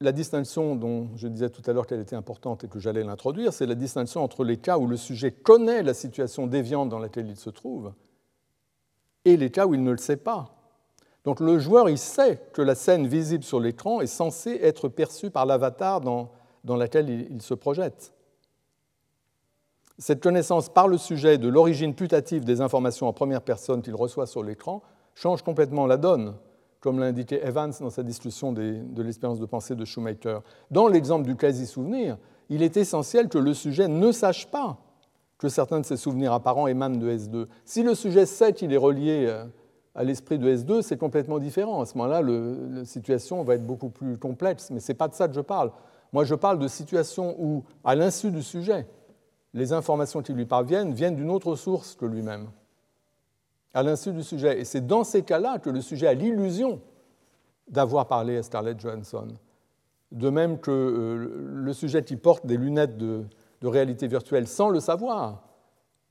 la distinction dont je disais tout à l'heure qu'elle était importante et que j'allais l'introduire, c'est la distinction entre les cas où le sujet connaît la situation déviante dans laquelle il se trouve et les cas où il ne le sait pas. Donc le joueur, il sait que la scène visible sur l'écran est censée être perçue par l'avatar dans, dans laquelle il se projette. Cette connaissance par le sujet de l'origine putative des informations en première personne qu'il reçoit sur l'écran change complètement la donne comme l'a indiqué Evans dans sa discussion de l'expérience de pensée de Schumacher. Dans l'exemple du quasi-souvenir, il est essentiel que le sujet ne sache pas que certains de ses souvenirs apparents émanent de S2. Si le sujet sait qu'il est relié euh, à l'esprit de S2, c'est complètement différent. À ce moment-là, la situation va être beaucoup plus complexe, mais ce n'est pas de ça que je parle. Moi, je parle de situations où, à l'insu du sujet, les informations qui lui parviennent viennent d'une autre source que lui-même, à l'insu du sujet. Et c'est dans ces cas-là que le sujet a l'illusion d'avoir parlé à Scarlett Johansson. De même que euh, le sujet qui porte des lunettes de, réalité virtuelle sans le savoir,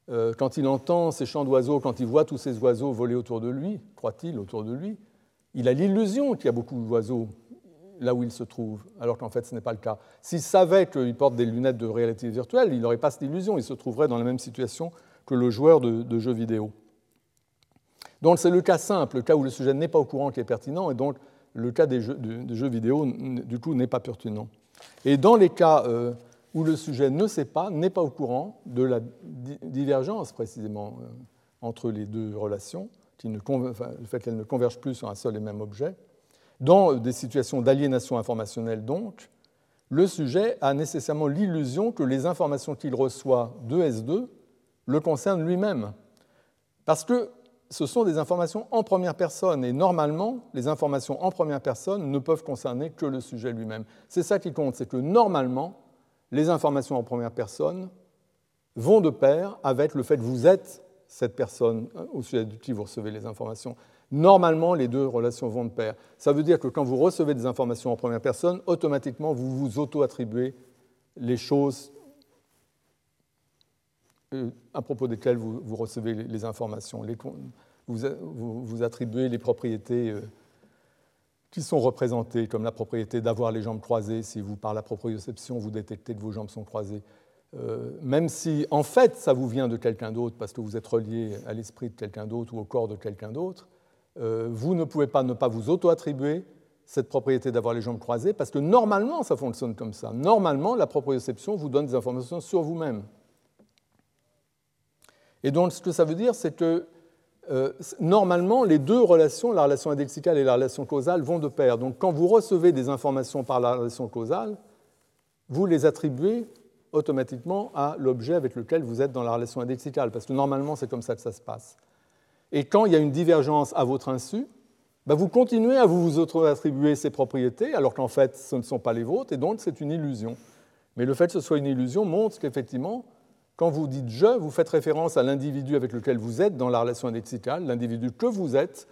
euh, quand il entend ces chants d'oiseaux, quand il voit tous ces oiseaux voler autour de lui, croit-il, autour de lui, il a l'illusion qu'il y a beaucoup d'oiseaux là où il se trouve, alors qu'en fait ce n'est pas le cas. S'il savait qu'il porte des lunettes de réalité virtuelle, il n'aurait pas cette illusion, il se trouverait dans la même situation que le joueur de, jeux vidéo. Donc c'est le cas simple, le cas où le sujet n'est pas au courant qui est pertinent, et donc le cas des jeux, jeux vidéo, du coup, n'est pas pertinent. Et dans les cas euh, où le sujet ne sait pas, n'est pas au courant de la divergence précisément euh, entre les deux relations, qui ne, le fait qu'elles ne convergent plus sur un seul et même objet, dans des situations d'aliénation informationnelle, donc, le sujet a nécessairement l'illusion que les informations qu'il reçoit de S2 le concernent lui-même. Parce que ce sont des informations en première personne, et normalement, les informations en première personne ne peuvent concerner que le sujet lui-même. C'est ça qui compte, c'est que normalement, les informations en première personne vont de pair avec le fait que vous êtes cette personne au sujet de qui vous recevez les informations. Normalement, les deux relations vont de pair. Ça veut dire que quand vous recevez des informations en première personne, automatiquement, vous vous auto-attribuez les choses à propos desquelles vous, recevez les informations. vous, attribuez les propriétés euh, qui sont représentées, comme la propriété d'avoir les jambes croisées. Si vous, par la proprioception, vous détectez que vos jambes sont croisées. Euh, même si, en fait, ça vous vient de quelqu'un d'autre, parce que vous êtes relié à l'esprit de quelqu'un d'autre ou au corps de quelqu'un d'autre, euh, vous ne pouvez pas ne pas vous auto-attribuer cette propriété d'avoir les jambes croisées, parce que normalement, ça fonctionne comme ça. Normalement, la proprioception vous donne des informations sur vous-même. Et donc, ce que ça veut dire, c'est que euh, normalement, les deux relations, la relation indexicale et la relation causale, vont de pair. Donc, quand vous recevez des informations par la relation causale, vous les attribuez automatiquement à l'objet avec lequel vous êtes dans la relation indexicale, parce que normalement, c'est comme ça que ça se passe. Et quand il y a une divergence à votre insu, bah, vous continuez à vous attribuer ces propriétés, alors qu'en fait, ce ne sont pas les vôtres, et donc c'est une illusion. Mais le fait que ce soit une illusion montre qu'effectivement, quand vous dites je, vous faites référence à l'individu avec lequel vous êtes dans la relation indexicale, l'individu que vous êtes.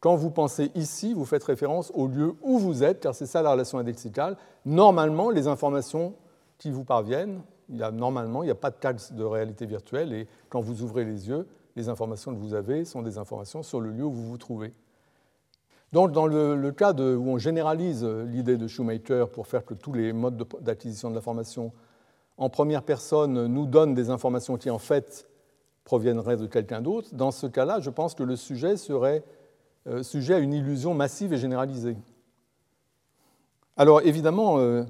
Quand vous pensez ici, vous faites référence au lieu où vous êtes, car c'est ça la relation indexicale. Normalement, les informations qui vous parviennent, il normalement, il n'y a pas de taxe de réalité virtuelle, et quand vous ouvrez les yeux, les informations que vous avez sont des informations sur le lieu où vous vous trouvez. Donc, dans le, cas où on généralise l'idée de Shoemaker pour faire que tous les modes d'acquisition de l'information en première personne nous donnent des informations qui, en fait, proviendraient de quelqu'un d'autre, dans ce cas-là, je pense que le sujet serait euh, sujet à une illusion massive et généralisée. Alors, évidemment, euh,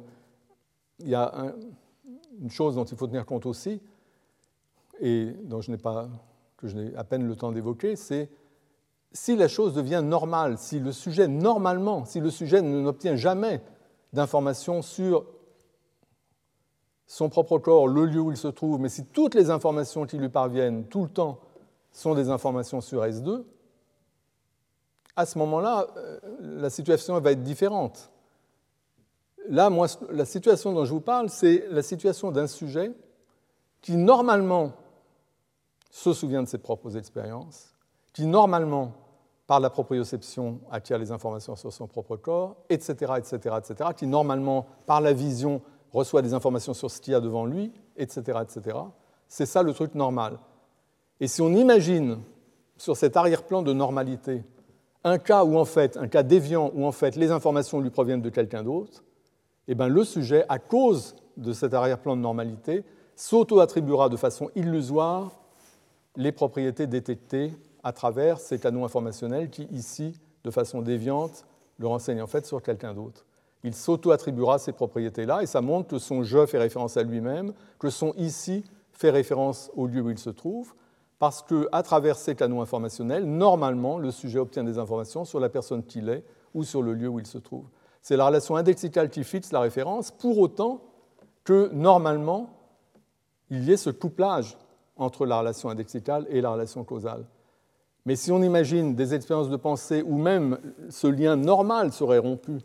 il y a une chose dont il faut tenir compte aussi, et dont je n'ai pas que je n'ai à peine le temps d'évoquer, c'est si la chose devient normale, si le sujet, normalement, si le sujet n'obtient jamais d'informations sur son propre corps, le lieu où il se trouve, mais si toutes les informations qui lui parviennent tout le temps sont des informations sur S2, à ce moment-là, euh, la situation va être différente. Là, moi, la situation dont je vous parle, c'est la situation d'un sujet qui, normalement, se souvient de ses propres expériences, qui normalement, par la proprioception, acquiert les informations sur son propre corps, etc., etc., etc., qui normalement, par la vision, reçoit des informations sur ce qu'il y a devant lui, etc., etc. C'est ça le truc normal. Et si on imagine sur cet arrière-plan de normalité un cas où en fait, un cas déviant où en fait les informations lui proviennent de quelqu'un d'autre, eh bien le sujet, à cause de cet arrière-plan de normalité, s'auto-attribuera de façon illusoire les propriétés détectées à travers ces canaux informationnels qui, ici, de façon déviante, le renseignent en fait sur quelqu'un d'autre. Il s'auto-attribuera ces propriétés-là et ça montre que son je fait référence à lui-même, que son ici fait référence au lieu où il se trouve, parce qu'à travers ces canaux informationnels, normalement, le sujet obtient des informations sur la personne qu'il est ou sur le lieu où il se trouve. C'est la relation indexicale qui fixe la référence, pour autant que normalement, il y ait ce couplage entre la relation indexicale et la relation causale. Mais si on imagine des expériences de pensée où même ce lien normal serait rompu,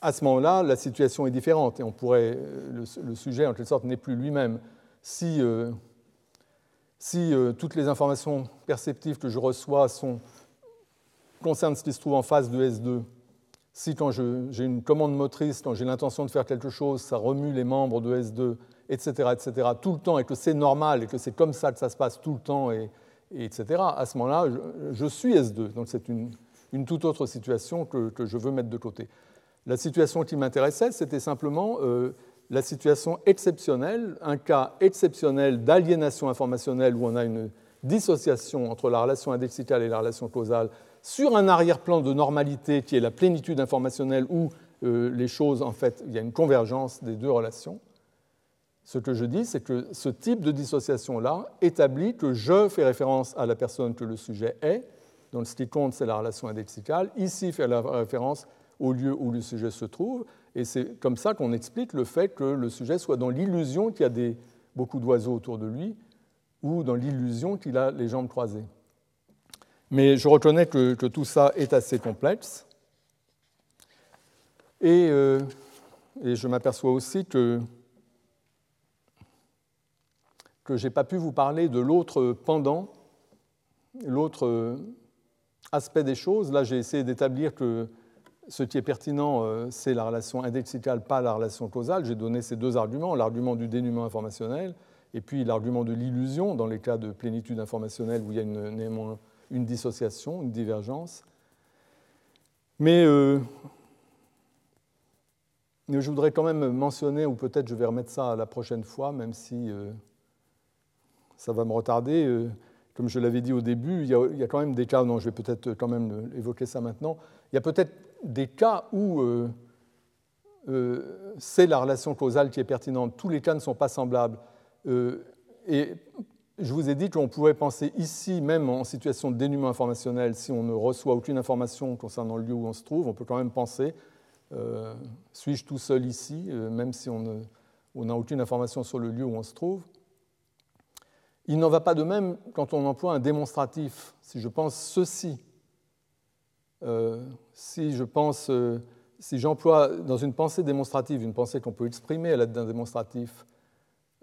à ce moment-là, la situation est différente et on pourrait, le, sujet en quelque sorte n'est plus lui-même. Si, euh, si euh, toutes les informations perceptives que je reçois concernent ce qui se trouve en face de S2, si quand j'ai une commande motrice, quand j'ai l'intention de faire quelque chose, ça remue les membres de S2, etc., etc., tout le temps, et que c'est normal, et que c'est comme ça que ça se passe tout le temps, et, etc., à ce moment-là, je, suis S2. Donc c'est une, toute autre situation que, je veux mettre de côté. La situation qui m'intéressait, c'était simplement euh, la situation exceptionnelle, un cas exceptionnel d'aliénation informationnelle où on a une dissociation entre la relation indexicale et la relation causale sur un arrière-plan de normalité qui est la plénitude informationnelle où euh, les choses, en fait, il y a une convergence des deux relations. Ce que je dis, c'est que ce type de dissociation-là établit que je fais référence à la personne que le sujet est, donc ce qui compte, c'est la relation indexicale. Ici, fait la référence au lieu où le sujet se trouve. Et c'est comme ça qu'on explique le fait que le sujet soit dans l'illusion qu'il y a des, beaucoup d'oiseaux autour de lui ou dans l'illusion qu'il a les jambes croisées. Mais je reconnais que, tout ça est assez complexe. Et, euh, et je m'aperçois aussi que que je n'ai pas pu vous parler de l'autre pendant, l'autre aspect des choses. Là, j'ai essayé d'établir que ce qui est pertinent, euh, c'est la relation indexicale, pas la relation causale. J'ai donné ces deux arguments, l'argument du dénuement informationnel et puis l'argument de l'illusion dans les cas de plénitude informationnelle où il y a une, une dissociation, une divergence. Mais euh, je voudrais quand même mentionner, ou peut-être je vais remettre ça à la prochaine fois, même si euh, ça va me retarder. Comme je l'avais dit au début, il y, a, quand même des cas, non, je vais peut-être quand même évoquer ça maintenant, il y a peut-être des cas où euh, euh, c'est la relation causale qui est pertinente. Tous les cas ne sont pas semblables. et je vous ai dit qu'on pouvait penser ici, même en situation de dénuement informationnel, si on ne reçoit aucune information concernant le lieu où on se trouve, on peut quand même penser, suis-je tout seul ici, même si on n'a aucune information sur le lieu où on se trouve il n'en va pas de même quand on emploie un démonstratif. Si je pense ceci, euh, si je pense, euh, si j'emploie dans une pensée démonstrative, une pensée qu'on peut exprimer à l'aide d'un démonstratif,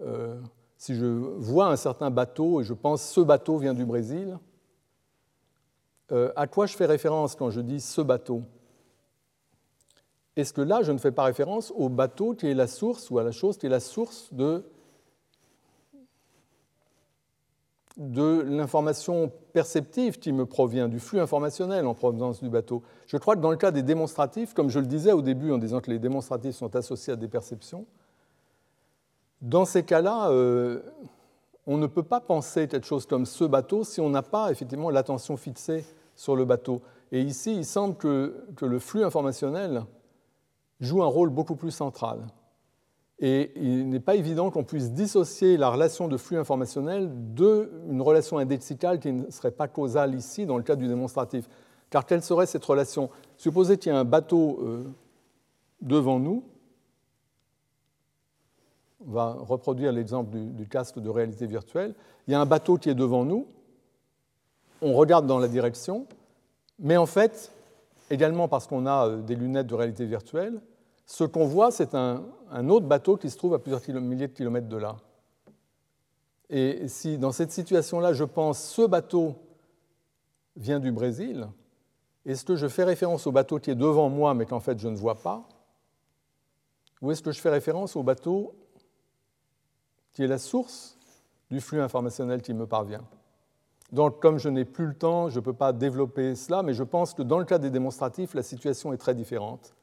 euh, si je vois un certain bateau et je pense ce bateau vient du Brésil, à quoi je fais référence quand je dis ce bateau? Est-ce que là, je ne fais pas référence au bateau qui est la source ou à la chose qui est la source de de l'information perceptive qui me provient, du flux informationnel en provenance du bateau. Je crois que dans le cas des démonstratifs, comme je le disais au début en disant que les démonstratifs sont associés à des perceptions, dans ces cas-là, euh, on ne peut pas penser quelque chose comme ce bateau si on n'a pas effectivement l'attention fixée sur le bateau. Et ici, il semble que le flux informationnel joue un rôle beaucoup plus central. Et il n'est pas évident qu'on puisse dissocier la relation de flux informationnel d'une relation indexicale qui ne serait pas causale ici dans le cas du démonstratif. Car quelle serait cette relation? Supposez qu'il y a un bateau euh, devant nous. On va reproduire l'exemple du, du casque de réalité virtuelle. Il y a un bateau qui est devant nous. On regarde dans la direction. Mais en fait, également parce qu'on a euh, des lunettes de réalité virtuelle, ce qu'on voit, c'est un, autre bateau qui se trouve à plusieurs milliers de kilomètres de là. Et si dans cette situation-là, je pense ce bateau vient du Brésil, est-ce que je fais référence au bateau qui est devant moi mais qu'en fait je ne vois pas? Ou est-ce que je fais référence au bateau qui est la source du flux informationnel qui me parvient? Donc comme je n'ai plus le temps, je ne peux pas développer cela, mais je pense que dans le cas des démonstratifs, la situation est très différente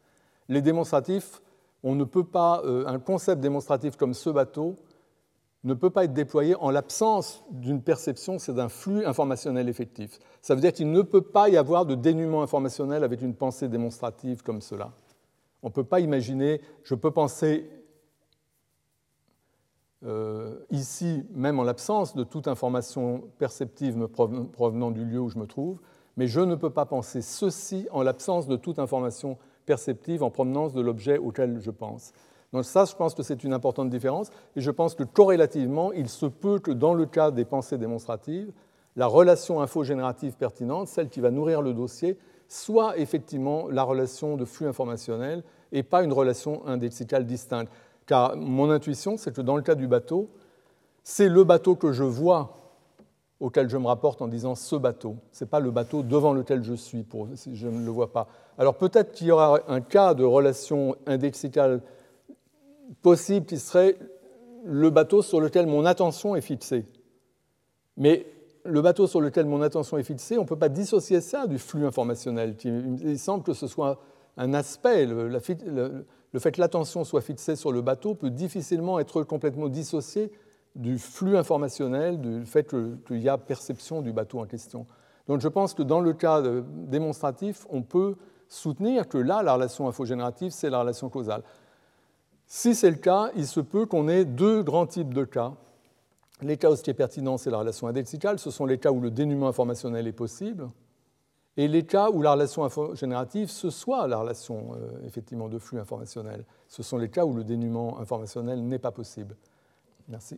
les démonstratifs, on ne peut pas, euh, un concept démonstratif comme ce bateau ne peut pas être déployé en l'absence d'une perception, c'est d'un flux informationnel effectif. Ça veut dire qu'il ne peut pas y avoir de dénuement informationnel avec une pensée démonstrative comme cela. On ne peut pas imaginer, je peux penser euh, ici, même en l'absence de toute information perceptive me provenant du lieu où je me trouve, mais je ne peux pas penser ceci en l'absence de toute information en provenance de l'objet auquel je pense. Donc ça, je pense que c'est une importante différence, et je pense que corrélativement, il se peut que dans le cas des pensées démonstratives, la relation infogénérative pertinente, celle qui va nourrir le dossier, soit effectivement la relation de flux informationnel et pas une relation indexicale distincte. Car mon intuition, c'est que dans le cas du bateau, c'est le bateau que je vois auquel je me rapporte en disant ce bateau. Ce n'est pas le bateau devant lequel je suis, si je ne le vois pas. Alors peut-être qu'il y aura un cas de relation indexicale possible qui serait le bateau sur lequel mon attention est fixée. Mais le bateau sur lequel mon attention est fixée, on ne peut pas dissocier ça du flux informationnel. Il semble que ce soit un aspect. Le, fait que l'attention soit fixée sur le bateau peut difficilement être complètement dissocié du flux informationnel, du fait qu'il y a perception du bateau en question. Donc je pense que dans le cas démonstratif, on peut soutenir que là, la relation infogénérative, c'est la relation causale. Si c'est le cas, il se peut qu'on ait deux grands types de cas. Les cas où ce qui est pertinent, c'est la relation indexicale. Ce sont les cas où le dénuement informationnel est possible. Et les cas où la relation infogénérative, ce soit la relation euh, effectivement de flux informationnel. Ce sont les cas où le dénuement informationnel n'est pas possible. Merci.